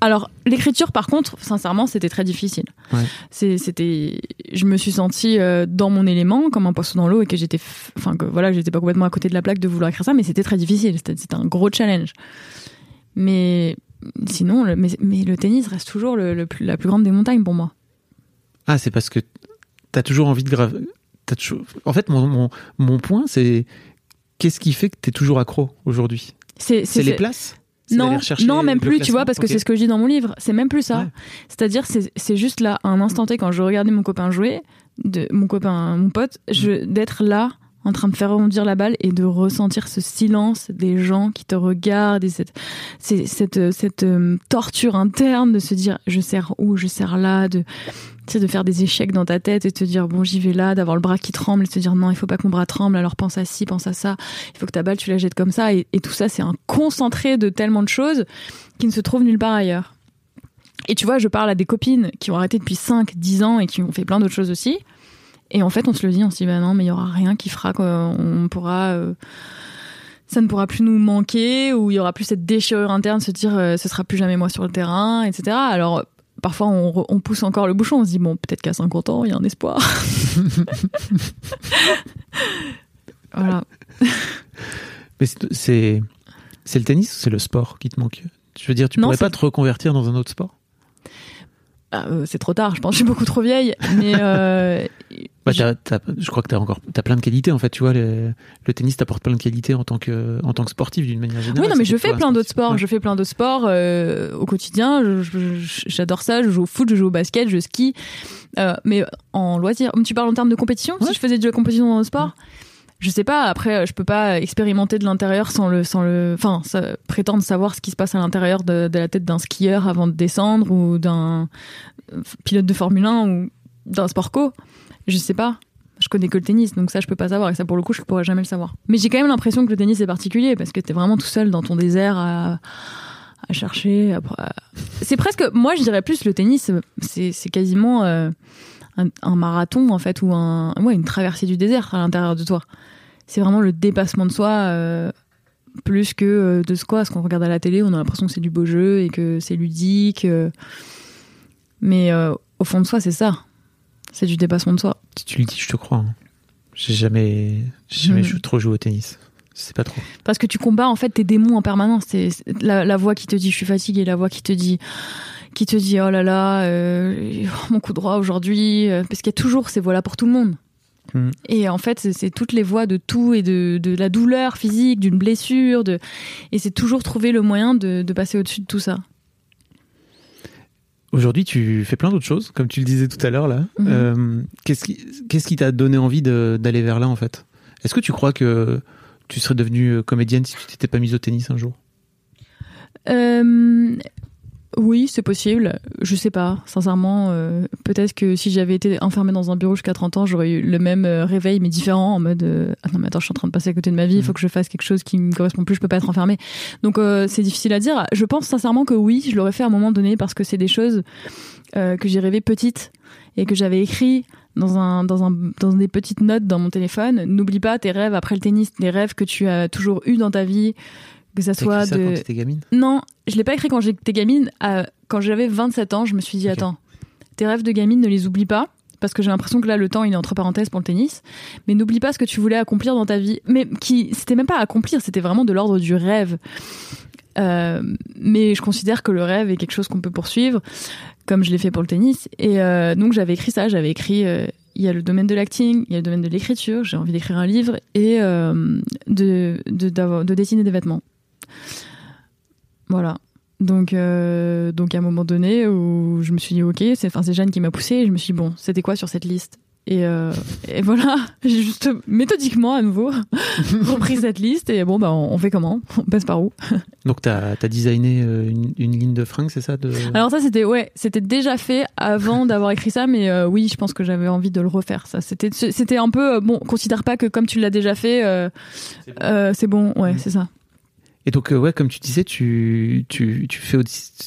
Alors l'écriture, par contre, sincèrement, c'était très difficile. Ouais. C'était, je me suis sentie euh, dans mon élément, comme un poisson dans l'eau, et que j'étais, enfin que voilà, j'étais pas complètement à côté de la plaque de vouloir écrire ça, mais c'était très difficile. C'était un gros challenge. Mais sinon, le, mais, mais le tennis reste toujours le, le plus- la plus grande des montagnes pour moi. Ah, c'est parce que t'as toujours envie de grave. t'as toujours- En fait, mon, mon, mon point, c'est qu'est-ce qui fait que t'es toujours accro aujourd'hui? C'est les places? Non, non, même plus, tu vois, parce que c'est ce que je dis dans mon livre. C'est même plus ça. Ouais. C'est-à-dire, c'est juste là, à un instant T, quand je regardais mon copain jouer, de, mon copain, mon pote, Mm. d'être là, en train de faire rebondir la balle et de ressentir ce silence des gens qui te regardent et cette, c'est- cette, cette euh, torture interne de se dire, je sers où, je sers là, de, de faire des échecs dans ta tête et te dire, bon, j'y vais là, d'avoir le bras qui tremble et te dire, non, il faut pas que mon bras tremble, alors pense à ci, pense à ça, il faut que ta balle, tu la jettes comme ça. Et, et tout ça, c'est un concentré de tellement de choses qui ne se trouvent nulle part ailleurs. Et tu vois, je parle à des copines qui ont arrêté depuis 5, 10 ans et qui ont fait plein d'autres choses aussi. Et en fait, on se le dit, on se dit, bah non, mais il y aura rien qui fera qu'on pourra. euh, ça ne pourra plus nous manquer, ou il y aura plus cette déchirure interne, se dire, euh, ce sera plus jamais moi sur le terrain, etc. Alors, parfois, on, pousse encore le bouchon, on se dit, bon, peut-être qu'à 50 ans, il y a un espoir. voilà. Mais c'est- le tennis ou c'est le sport qui te manque? Je veux dire, tu Non, pourrais pas te reconvertir dans un autre sport? Ah, euh, c'est trop tard, je pense que je suis beaucoup trop vieille, mais. euh, Bah, je- crois que tu as encore t'as plein de qualités en fait, tu vois. Le, le tennis t'apporte plein de qualités en tant que, en tant que sportif d'une manière générale. Oui, non, mais je fais plein d'autres sports. Ouais. Je fais plein d'autres sports euh, au quotidien. J'adore ça. Je joue au foot, je joue au basket, je skie. Euh, mais en loisir, tu parles en termes de compétition Ouais. Si je faisais de la compétition dans le sport? Je sais pas. Après, je peux pas expérimenter de l'intérieur sans le, sans le, enfin, prétendre savoir ce qui se passe à l'intérieur de, la tête d'un skieur avant de descendre ou d'un euh, pilote de Formule 1 ou d'un sport co. Je sais pas. Je connais que le tennis, donc ça je peux pas savoir et ça pour le coup je pourrais jamais le savoir. Mais j'ai quand même l'impression que le tennis est particulier parce que t'es vraiment tout seul dans ton désert à, à chercher. C'est presque, moi je dirais plus le tennis, c'est quasiment euh, un, marathon en fait ou un, une traversée du désert à l'intérieur de toi. C'est vraiment le dépassement de soi euh, plus que euh, de ce quoi, ce qu'on regarde à la télé, on a l'impression que c'est du beau jeu et que c'est ludique. euh. mais au fond de soi, c'est ça. C'est du dépassement de soi. Si tu le dis, je te crois. hein. J'ai jamais, jamais jou- trop joué au tennis. C'est pas trop. Parce que tu combats en fait tes démons en permanence. C'est la, la voix qui te dit je suis fatiguée, la voix qui te dit qui te dit oh là là euh, mon coup droit aujourd'hui. Parce qu'il y a toujours ces voix-là pour tout le monde. Mhm. Et en fait, c'est- toutes les voix de tout et de, de la douleur physique, d'une blessure, de et c'est toujours trouver le moyen de, de passer au-dessus de tout ça. Aujourd'hui, tu fais plein d'autres choses, comme tu le disais tout à l'heure là. Mhm. Euh, qu'est-ce qui, t'a donné envie d'aller vers là en fait? Est-ce que tu crois que tu serais devenue euh, comédienne si tu t'étais pas mise au tennis un jour? Euh, oui, c'est possible. Je sais pas, sincèrement. euh, Peut-être que si j'avais été enfermée dans un bureau jusqu'à 30 ans, j'aurais eu le même euh, réveil, mais différent, en mode euh, Ah non, mais attends, je suis en train de passer à côté de ma vie, il faut Mhm. que je fasse quelque chose qui me correspond plus, je peux pas être enfermée. Donc c'est difficile à dire. Je pense sincèrement que oui, je l'aurais fait à un moment donné parce que c'est des choses que j'ai rêvé petite et que j'avais écrit dans, un, dans, un, dans des petites notes dans mon téléphone. N'oublie pas tes rêves après le tennis, les rêves que tu as toujours eu dans ta vie, que ça soit écrit ça de. quand gamine? Non, je l'ai pas écrit quand j'étais gamine. Euh, quand j'avais 27 ans, je me suis dit attends, tes rêves de gamine ne les oublie pas parce que j'ai l'impression que là le temps il est entre parenthèses pour le tennis, mais n'oublie pas ce que tu voulais accomplir dans ta vie, mais qui c'était même pas accomplir, c'était vraiment de l'ordre du rêve. Euh, mais je considère que le rêve est quelque chose qu'on peut poursuivre, comme je l'ai fait pour le tennis. Et euh, donc j'avais écrit ça, j'avais écrit. euh, il y a le domaine de l'acting, il y a le domaine de l'écriture, j'ai envie d'écrire un livre et de, de, de dessiner des vêtements. Voilà. Donc, euh, donc à un moment donné où je me suis dit ok, c'est enfin c'est Jeanne qui m'a poussé. Et je me suis dit bon, c'était quoi sur cette liste? Et, euh, et voilà, j'ai juste méthodiquement à nouveau repris cette liste et bon bah on, on fait comment? On passe par où? Donc t'as as designé euh, une, une ligne de fringues, c'est ça de... Alors ça c'était ouais, c'était déjà fait avant d'avoir écrit ça, mais euh, oui, je pense que j'avais envie de le refaire. Ça c'était c'était un peu euh, bon. Considère pas que comme tu l'as déjà fait, c'est bon. Ouais, Mhm. c'est ça. Et donc euh, ouais, comme tu disais, tu tu tu fais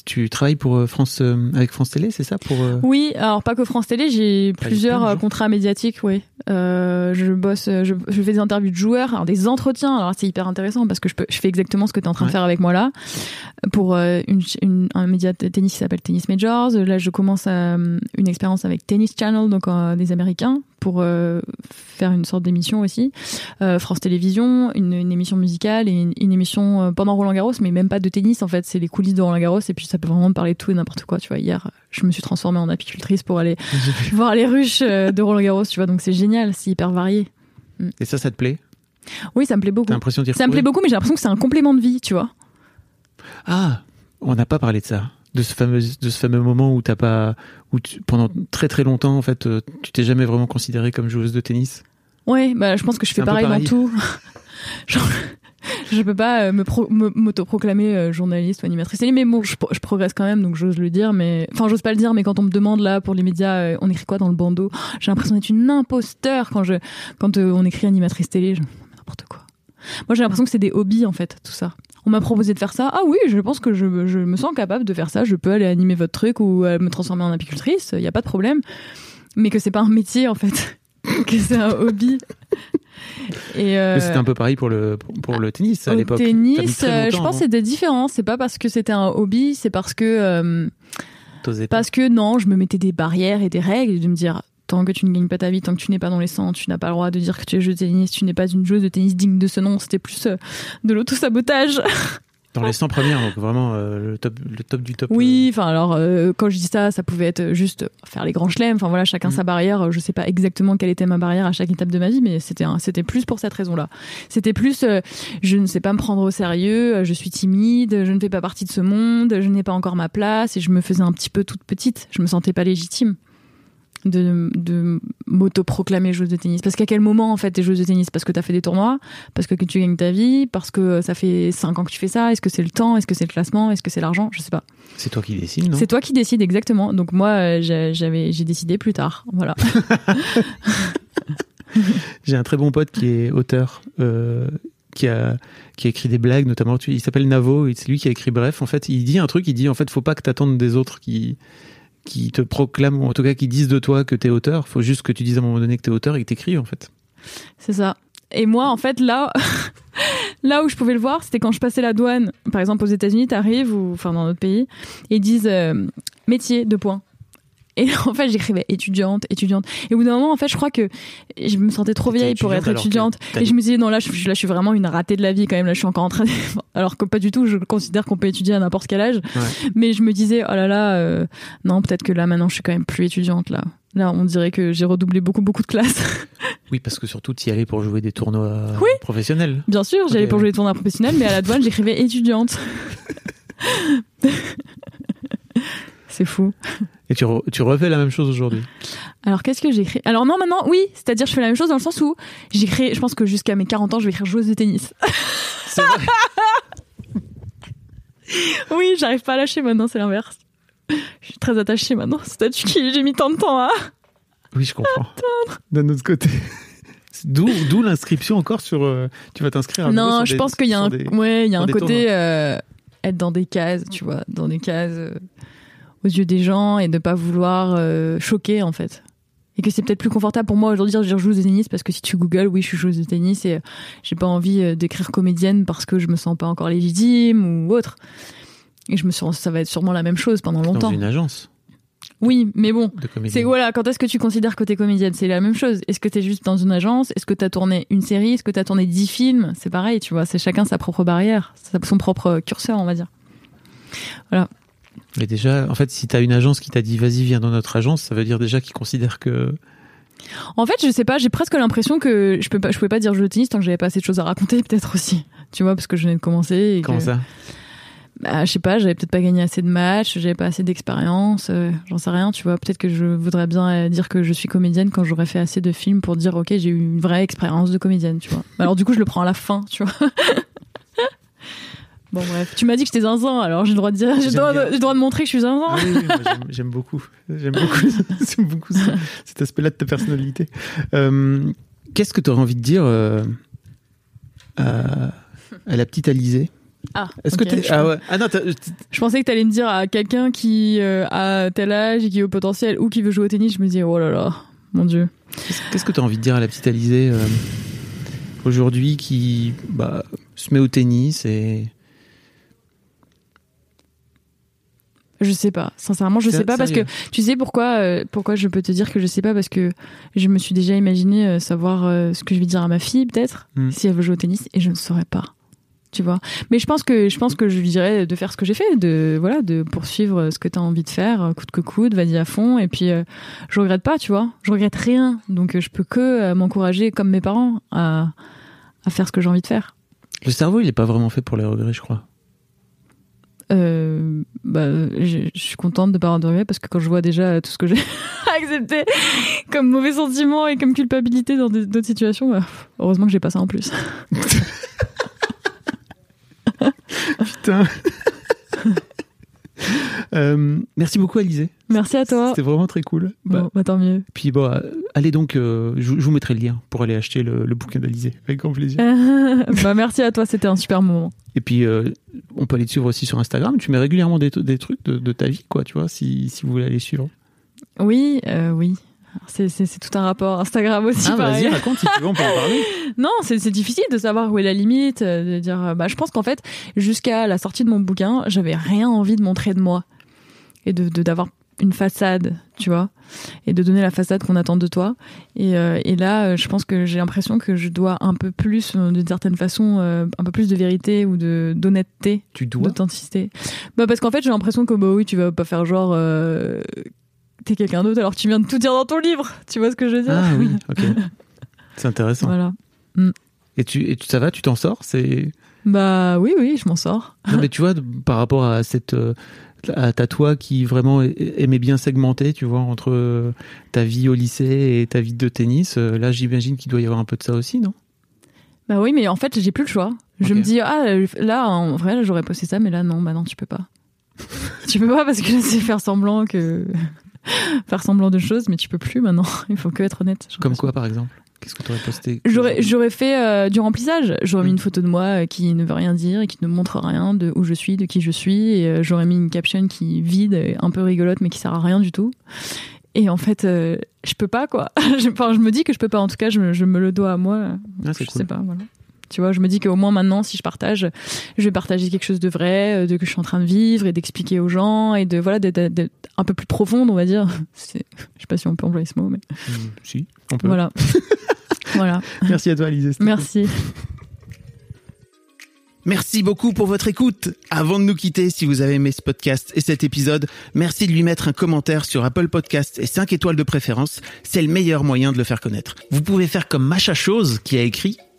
tu travailles pour euh, France euh, avec France Télé, c'est ça pour euh, Oui, alors pas que France Télé, j'ai plusieurs euh, contrats médiatiques, oui. Je bosse, je, je, fais des interviews de joueurs, alors des entretiens. Alors c'est hyper intéressant parce que je, peux, je fais exactement ce que tu es en train de faire avec moi là pour une, une, un média de tennis qui s'appelle Tennis Majors. Là, je commence une expérience avec Tennis Channel, donc des Américains, pour euh, faire une sorte d'émission aussi. France Télévisions, une, une, émission musicale et une, une émission pendant Roland Garros, mais même pas de tennis en fait. C'est les coulisses de Roland Garros et puis ça peut vraiment parler de tout et n'importe quoi. Tu vois, hier, je me suis transformée en apicultrice pour aller voir les ruches de Roland Garros. Tu vois, donc c'est génial, c'est hyper varié. Mm. Et ça, ça te plaît? Oui, ça me plaît beaucoup. Ça me plaît beaucoup, mais j'ai l'impression que c'est un complément de vie, tu vois. Ah, on n'a pas parlé de ça, de ce fameux, de ce fameux moment où t'as pas, où pendant très très longtemps en fait, euh, tu t'es jamais vraiment considérée comme joueuse de tennis? Ouais, bah je pense que je fais pareil, dans tout. Genre, je peux pas euh, me m'auto-proclamer euh, journaliste ou animatrice mais bon, je, progresse quand même, donc j'ose le dire, mais enfin j'ose pas le dire, mais quand on me demande là pour les médias, on écrit quoi dans le bandeau? J'ai l'impression d'être une imposteur quand je, quand on écrit animatrice télé, n'importe quoi. Moi j'ai l'impression que c'est des hobbies en fait, tout ça on m'a proposé de faire ça. Ah oui, je pense que je, me sens capable de faire ça. Je peux aller animer votre truc ou me transformer en apicultrice. Il n'y a pas de problème. Mais que c'est pas un métier en fait, que c'est un hobby. Et euh, c'était un peu pareil pour le pour le tennis à l'époque. Tennis, euh, je pense que c'était différent. C'est pas parce que c'était un hobby, c'est parce que euh, parce que non, je me mettais des barrières et des règles de me dire tant que tu ne gagnes pas ta vie, tant que tu n'es pas dans les centres, tu n'as pas le droit de dire que tu es joueuse de tennis, tu n'es pas une joueuse de tennis digne de ce nom. C'était plus euh, de l'auto-sabotage. Dans les 100 premières, donc vraiment euh, le, top, le top du top. Oui, euh. enfin alors quand je dis ça, ça pouvait être juste faire les grands chelems. Enfin voilà, chacun mm. sa barrière. Je sais pas exactement quelle était ma barrière à chaque étape de ma vie, mais c'était c'était plus pour cette raison-là. C'était plus je ne sais pas me prendre au sérieux, je suis timide, je ne fais pas partie de ce monde, je n'ai pas encore ma place et je me faisais un petit peu toute petite. Je me sentais pas légitime de, de m'auto-proclamer joueuse de tennis Parce qu'à quel moment, en fait, t'es joueuse de tennis? Parce que t'as fait des tournois? Parce que tu gagnes ta vie? Parce que ça fait 5 ans que tu fais ça? Est-ce que c'est le temps? Est-ce que c'est le classement? Est-ce que c'est l'argent? Je sais pas. C'est toi qui décides, non? C'est toi qui décides, exactement. Donc moi, euh, j'avais, j'ai décidé plus tard. Voilà. j'ai un très bon pote qui est auteur. Euh, qui a qui a écrit des blagues notamment il s'appelle Navo c'est lui qui a écrit bref en fait il dit un truc il dit en fait faut pas que t'attendes des autres qui qui te proclament, ou en tout cas qui disent de toi que t'es auteur. Faut juste que tu dises à un moment donné que t'es auteur et que t'écris, en fait. C'est ça. Et moi, en fait, là, là où je pouvais le voir, c'était quand je passais la douane. Par exemple, aux États-Unis, t'arrives, ou enfin dans notre pays, et ils disent euh, métier, de points. Et en fait, j'écrivais étudiante, étudiante. Et au bout d'un moment, en fait, je crois que je me sentais trop vieille pour être étudiante. Et je me disais, non, là je, là, je suis vraiment une ratée de la vie quand même. Là, je suis encore en train de... Alors que pas du tout, je considère qu'on peut étudier à n'importe quel âge. Mais je me disais, oh là là, euh, non, peut-être que là, maintenant, je suis quand même plus étudiante, là. Là, on dirait que j'ai redoublé beaucoup, beaucoup de classes. Oui, parce que surtout, tu y allais pour jouer des tournois professionnels. Bien sûr, j'allais pour jouer des tournois professionnels, mais à la douane, j'écrivais étudiante. C'est fou. Et tu, tu, refais la même chose aujourd'hui Alors, qu'est-ce que j'écris Alors, non, maintenant, oui. C'est-à-dire, je fais la même chose dans le sens où j'écris, je pense que jusqu'à mes 40 ans, je vais écrire joueuse de tennis. C'est vrai Oui, j'arrive pas à lâcher maintenant, c'est l'inverse. Je suis très attachée maintenant. statut qui j'ai mis tant de temps à. Oui, je comprends. D'un autre côté. D'où, d'où l'inscription encore sur. Euh, tu vas t'inscrire à Non, je pense qu'il y a un, ouais, il y a un côté euh, être dans des cases, tu vois, dans des cases. Euh, aux yeux des gens et de pas vouloir euh, choquer en fait. Et que c'est peut-être plus confortable pour moi aujourd'hui de dire je joue de tennis parce que si tu googles, oui, je suis joueuse de tennis et euh, j'ai pas envie euh, d'écrire comédienne parce que je me sens pas encore légitime ou autre. Et je me sens, ça va être sûrement la même chose pendant longtemps. Dans une agence. Oui, mais bon, c'est voilà, quand est-ce que tu considères que t'es comédienne? C'est la même chose. Est-ce que t'es juste dans une agence? Est-ce que t'as tourné une série? Est-ce que t'as tourné dix films? C'est pareil, tu vois, c'est chacun sa propre barrière, son propre curseur, on va dire. Voilà. Mais déjà, en fait, si tu as une agence qui t'a dit vas-y, viens dans notre agence, ça veut dire déjà qu'ils considèrent que. En fait, je sais pas, j'ai presque l'impression que je peux pas, je pouvais pas dire jeu de tennis tant que j'avais pas assez de choses à raconter, peut-être aussi. Tu vois, parce que je venais de commencer. Comment ça? Bah, je sais pas, j'avais peut-être pas gagné assez de matchs, j'avais pas assez d'expérience, euh, j'en sais rien, tu vois. Peut-être que je voudrais bien euh, dire que je suis comédienne quand j'aurais fait assez de films pour dire, ok, j'ai eu une vraie expérience de comédienne, tu vois. Alors du coup, je le prends à la fin, tu vois. Bon bref, tu m'as dit que j'étais zinzin, alors j'ai le droit de dire, j'ai le droit, de montrer que je suis zinzin. Ah oui, j'aime beaucoup, j'aime beaucoup, beaucoup cet aspect-là de ta personnalité. Euh, Qu'est-ce que tu aurais envie de dire euh, à, à, la petite Alizée? Ah, Est-ce que es... ah, ouais. ah non, je pensais que tu allais me dire à quelqu'un qui euh, a tel âge et qui est au potentiel ou qui veut jouer au tennis, je me dis oh là là, mon Dieu. Qu'est-ce que tu as envie de dire à la petite Alizée euh, aujourd'hui qui bah, se met au tennis et. Je sais pas. Sincèrement, je sais pas parce que tu sais pourquoi euh, pourquoi je peux te dire que je sais pas parce que je me suis déjà imaginé euh, savoir ce que je vais dire à ma fille peut-être Hmm. si elle veut jouer au tennis et je ne saurais pas. Tu vois. Mais je pense que je pense que je lui dirais de faire ce que j'ai fait, de voilà, de poursuivre ce que tu as envie de faire, euh, coûte que coûte, vas-y à fond et puis euh, je regrette pas, tu vois. Je regrette rien. Donc euh, je peux que euh, m'encourager comme mes parents à à faire ce que j'ai envie de faire. Le cerveau, il est pas vraiment fait pour les regrets, je crois. Euh, bah, je, suis contente de pas avoir de parce que quand je vois déjà tout ce que j'ai accepté comme mauvais sentiments et comme culpabilité dans d'autres situations, bah, heureusement que j'ai pas ça en plus. Putain. Euh, merci beaucoup, Alizée. Merci à toi. C'était vraiment très cool. Bah, Bon, bah, tant mieux. Puis bon, euh, allez donc, euh, je, je vous mettrai le lien pour aller acheter le, le bouquin d'Alizée, avec grand plaisir. bah, merci à toi, c'était un super moment. Et puis, euh, on peut aller te suivre aussi sur Instagram. Tu mets régulièrement des, des trucs de, de ta vie, quoi, tu vois, si, si vous voulez aller suivre. Oui, euh, oui. C'est, tout un rapport Instagram aussi. Ah, pareil. vas-y, raconte si tu veux, on peut en parler. Non, c'est, difficile de savoir où est la limite, euh, de dire. euh, Bah, je pense qu'en fait, jusqu'à la sortie de mon bouquin, j'avais rien envie de montrer de moi et de, d'avoir une façade, tu vois, et de donner la façade qu'on attend de toi. Et, euh, et là, je pense que j'ai l'impression que je dois un peu plus, d'une certaine façon, euh, un peu plus de vérité ou de d'honnêteté Tu dois? d'authenticité. Bah parce qu'en fait j'ai l'impression que bah oui tu vas pas faire genre euh, t'es quelqu'un d'autre alors tu viens de tout dire dans ton livre. Tu vois ce que je veux dire Ah oui, ok. C'est intéressant. Voilà. Et, tu, et ça va, tu t'en sors C'est Bah oui oui je m'en sors. Non, mais tu vois, par rapport à cette. euh, à ta toi qui vraiment aimait bien segmenter, tu vois, entre euh, ta vie au lycée et ta vie de tennis, euh, là j'imagine qu'il doit y avoir un peu de ça aussi, non? Bah oui mais en fait j'ai plus le choix. Je me dis ah là en vrai là, j'aurais posté ça mais là non bah non tu peux pas. tu peux pas parce que c'est faire semblant que faire semblant de choses mais tu peux plus maintenant. Il faut que être honnête. Comme quoi, par exemple Qu'est-ce que tu aurais posté J'aurais, fait euh, du remplissage. J'aurais mis une photo de moi euh, qui ne veut rien dire et qui ne montre rien de où je suis, de qui je suis. Et euh, j'aurais mis une caption qui vide, un peu rigolote, mais qui sert à rien du tout. Et en fait, je peux pas, quoi. Je- Enfin, je me dis que je peux pas. En tout cas, je, me- je me le dois à moi. Ah, je cool. sais pas, voilà. Tu vois, je me dis qu'au moins maintenant, si je partage, je vais partager quelque chose de vrai, euh, de que je suis en train de vivre et d'expliquer aux gens et de voilà d'être, un peu plus profonde, on va dire. C'est, je sais pas si on peut employer ce mot, mais Mm, si, on peut. voilà. voilà. Merci à toi, Alizé. Merci. Merci beaucoup pour votre écoute. Avant de nous quitter, si vous avez aimé ce podcast et cet épisode, merci de lui mettre un commentaire sur Apple Podcast et 5 étoiles de préférence. C'est le meilleur moyen de le faire connaître. Vous pouvez faire comme Macha Chose qui a écrit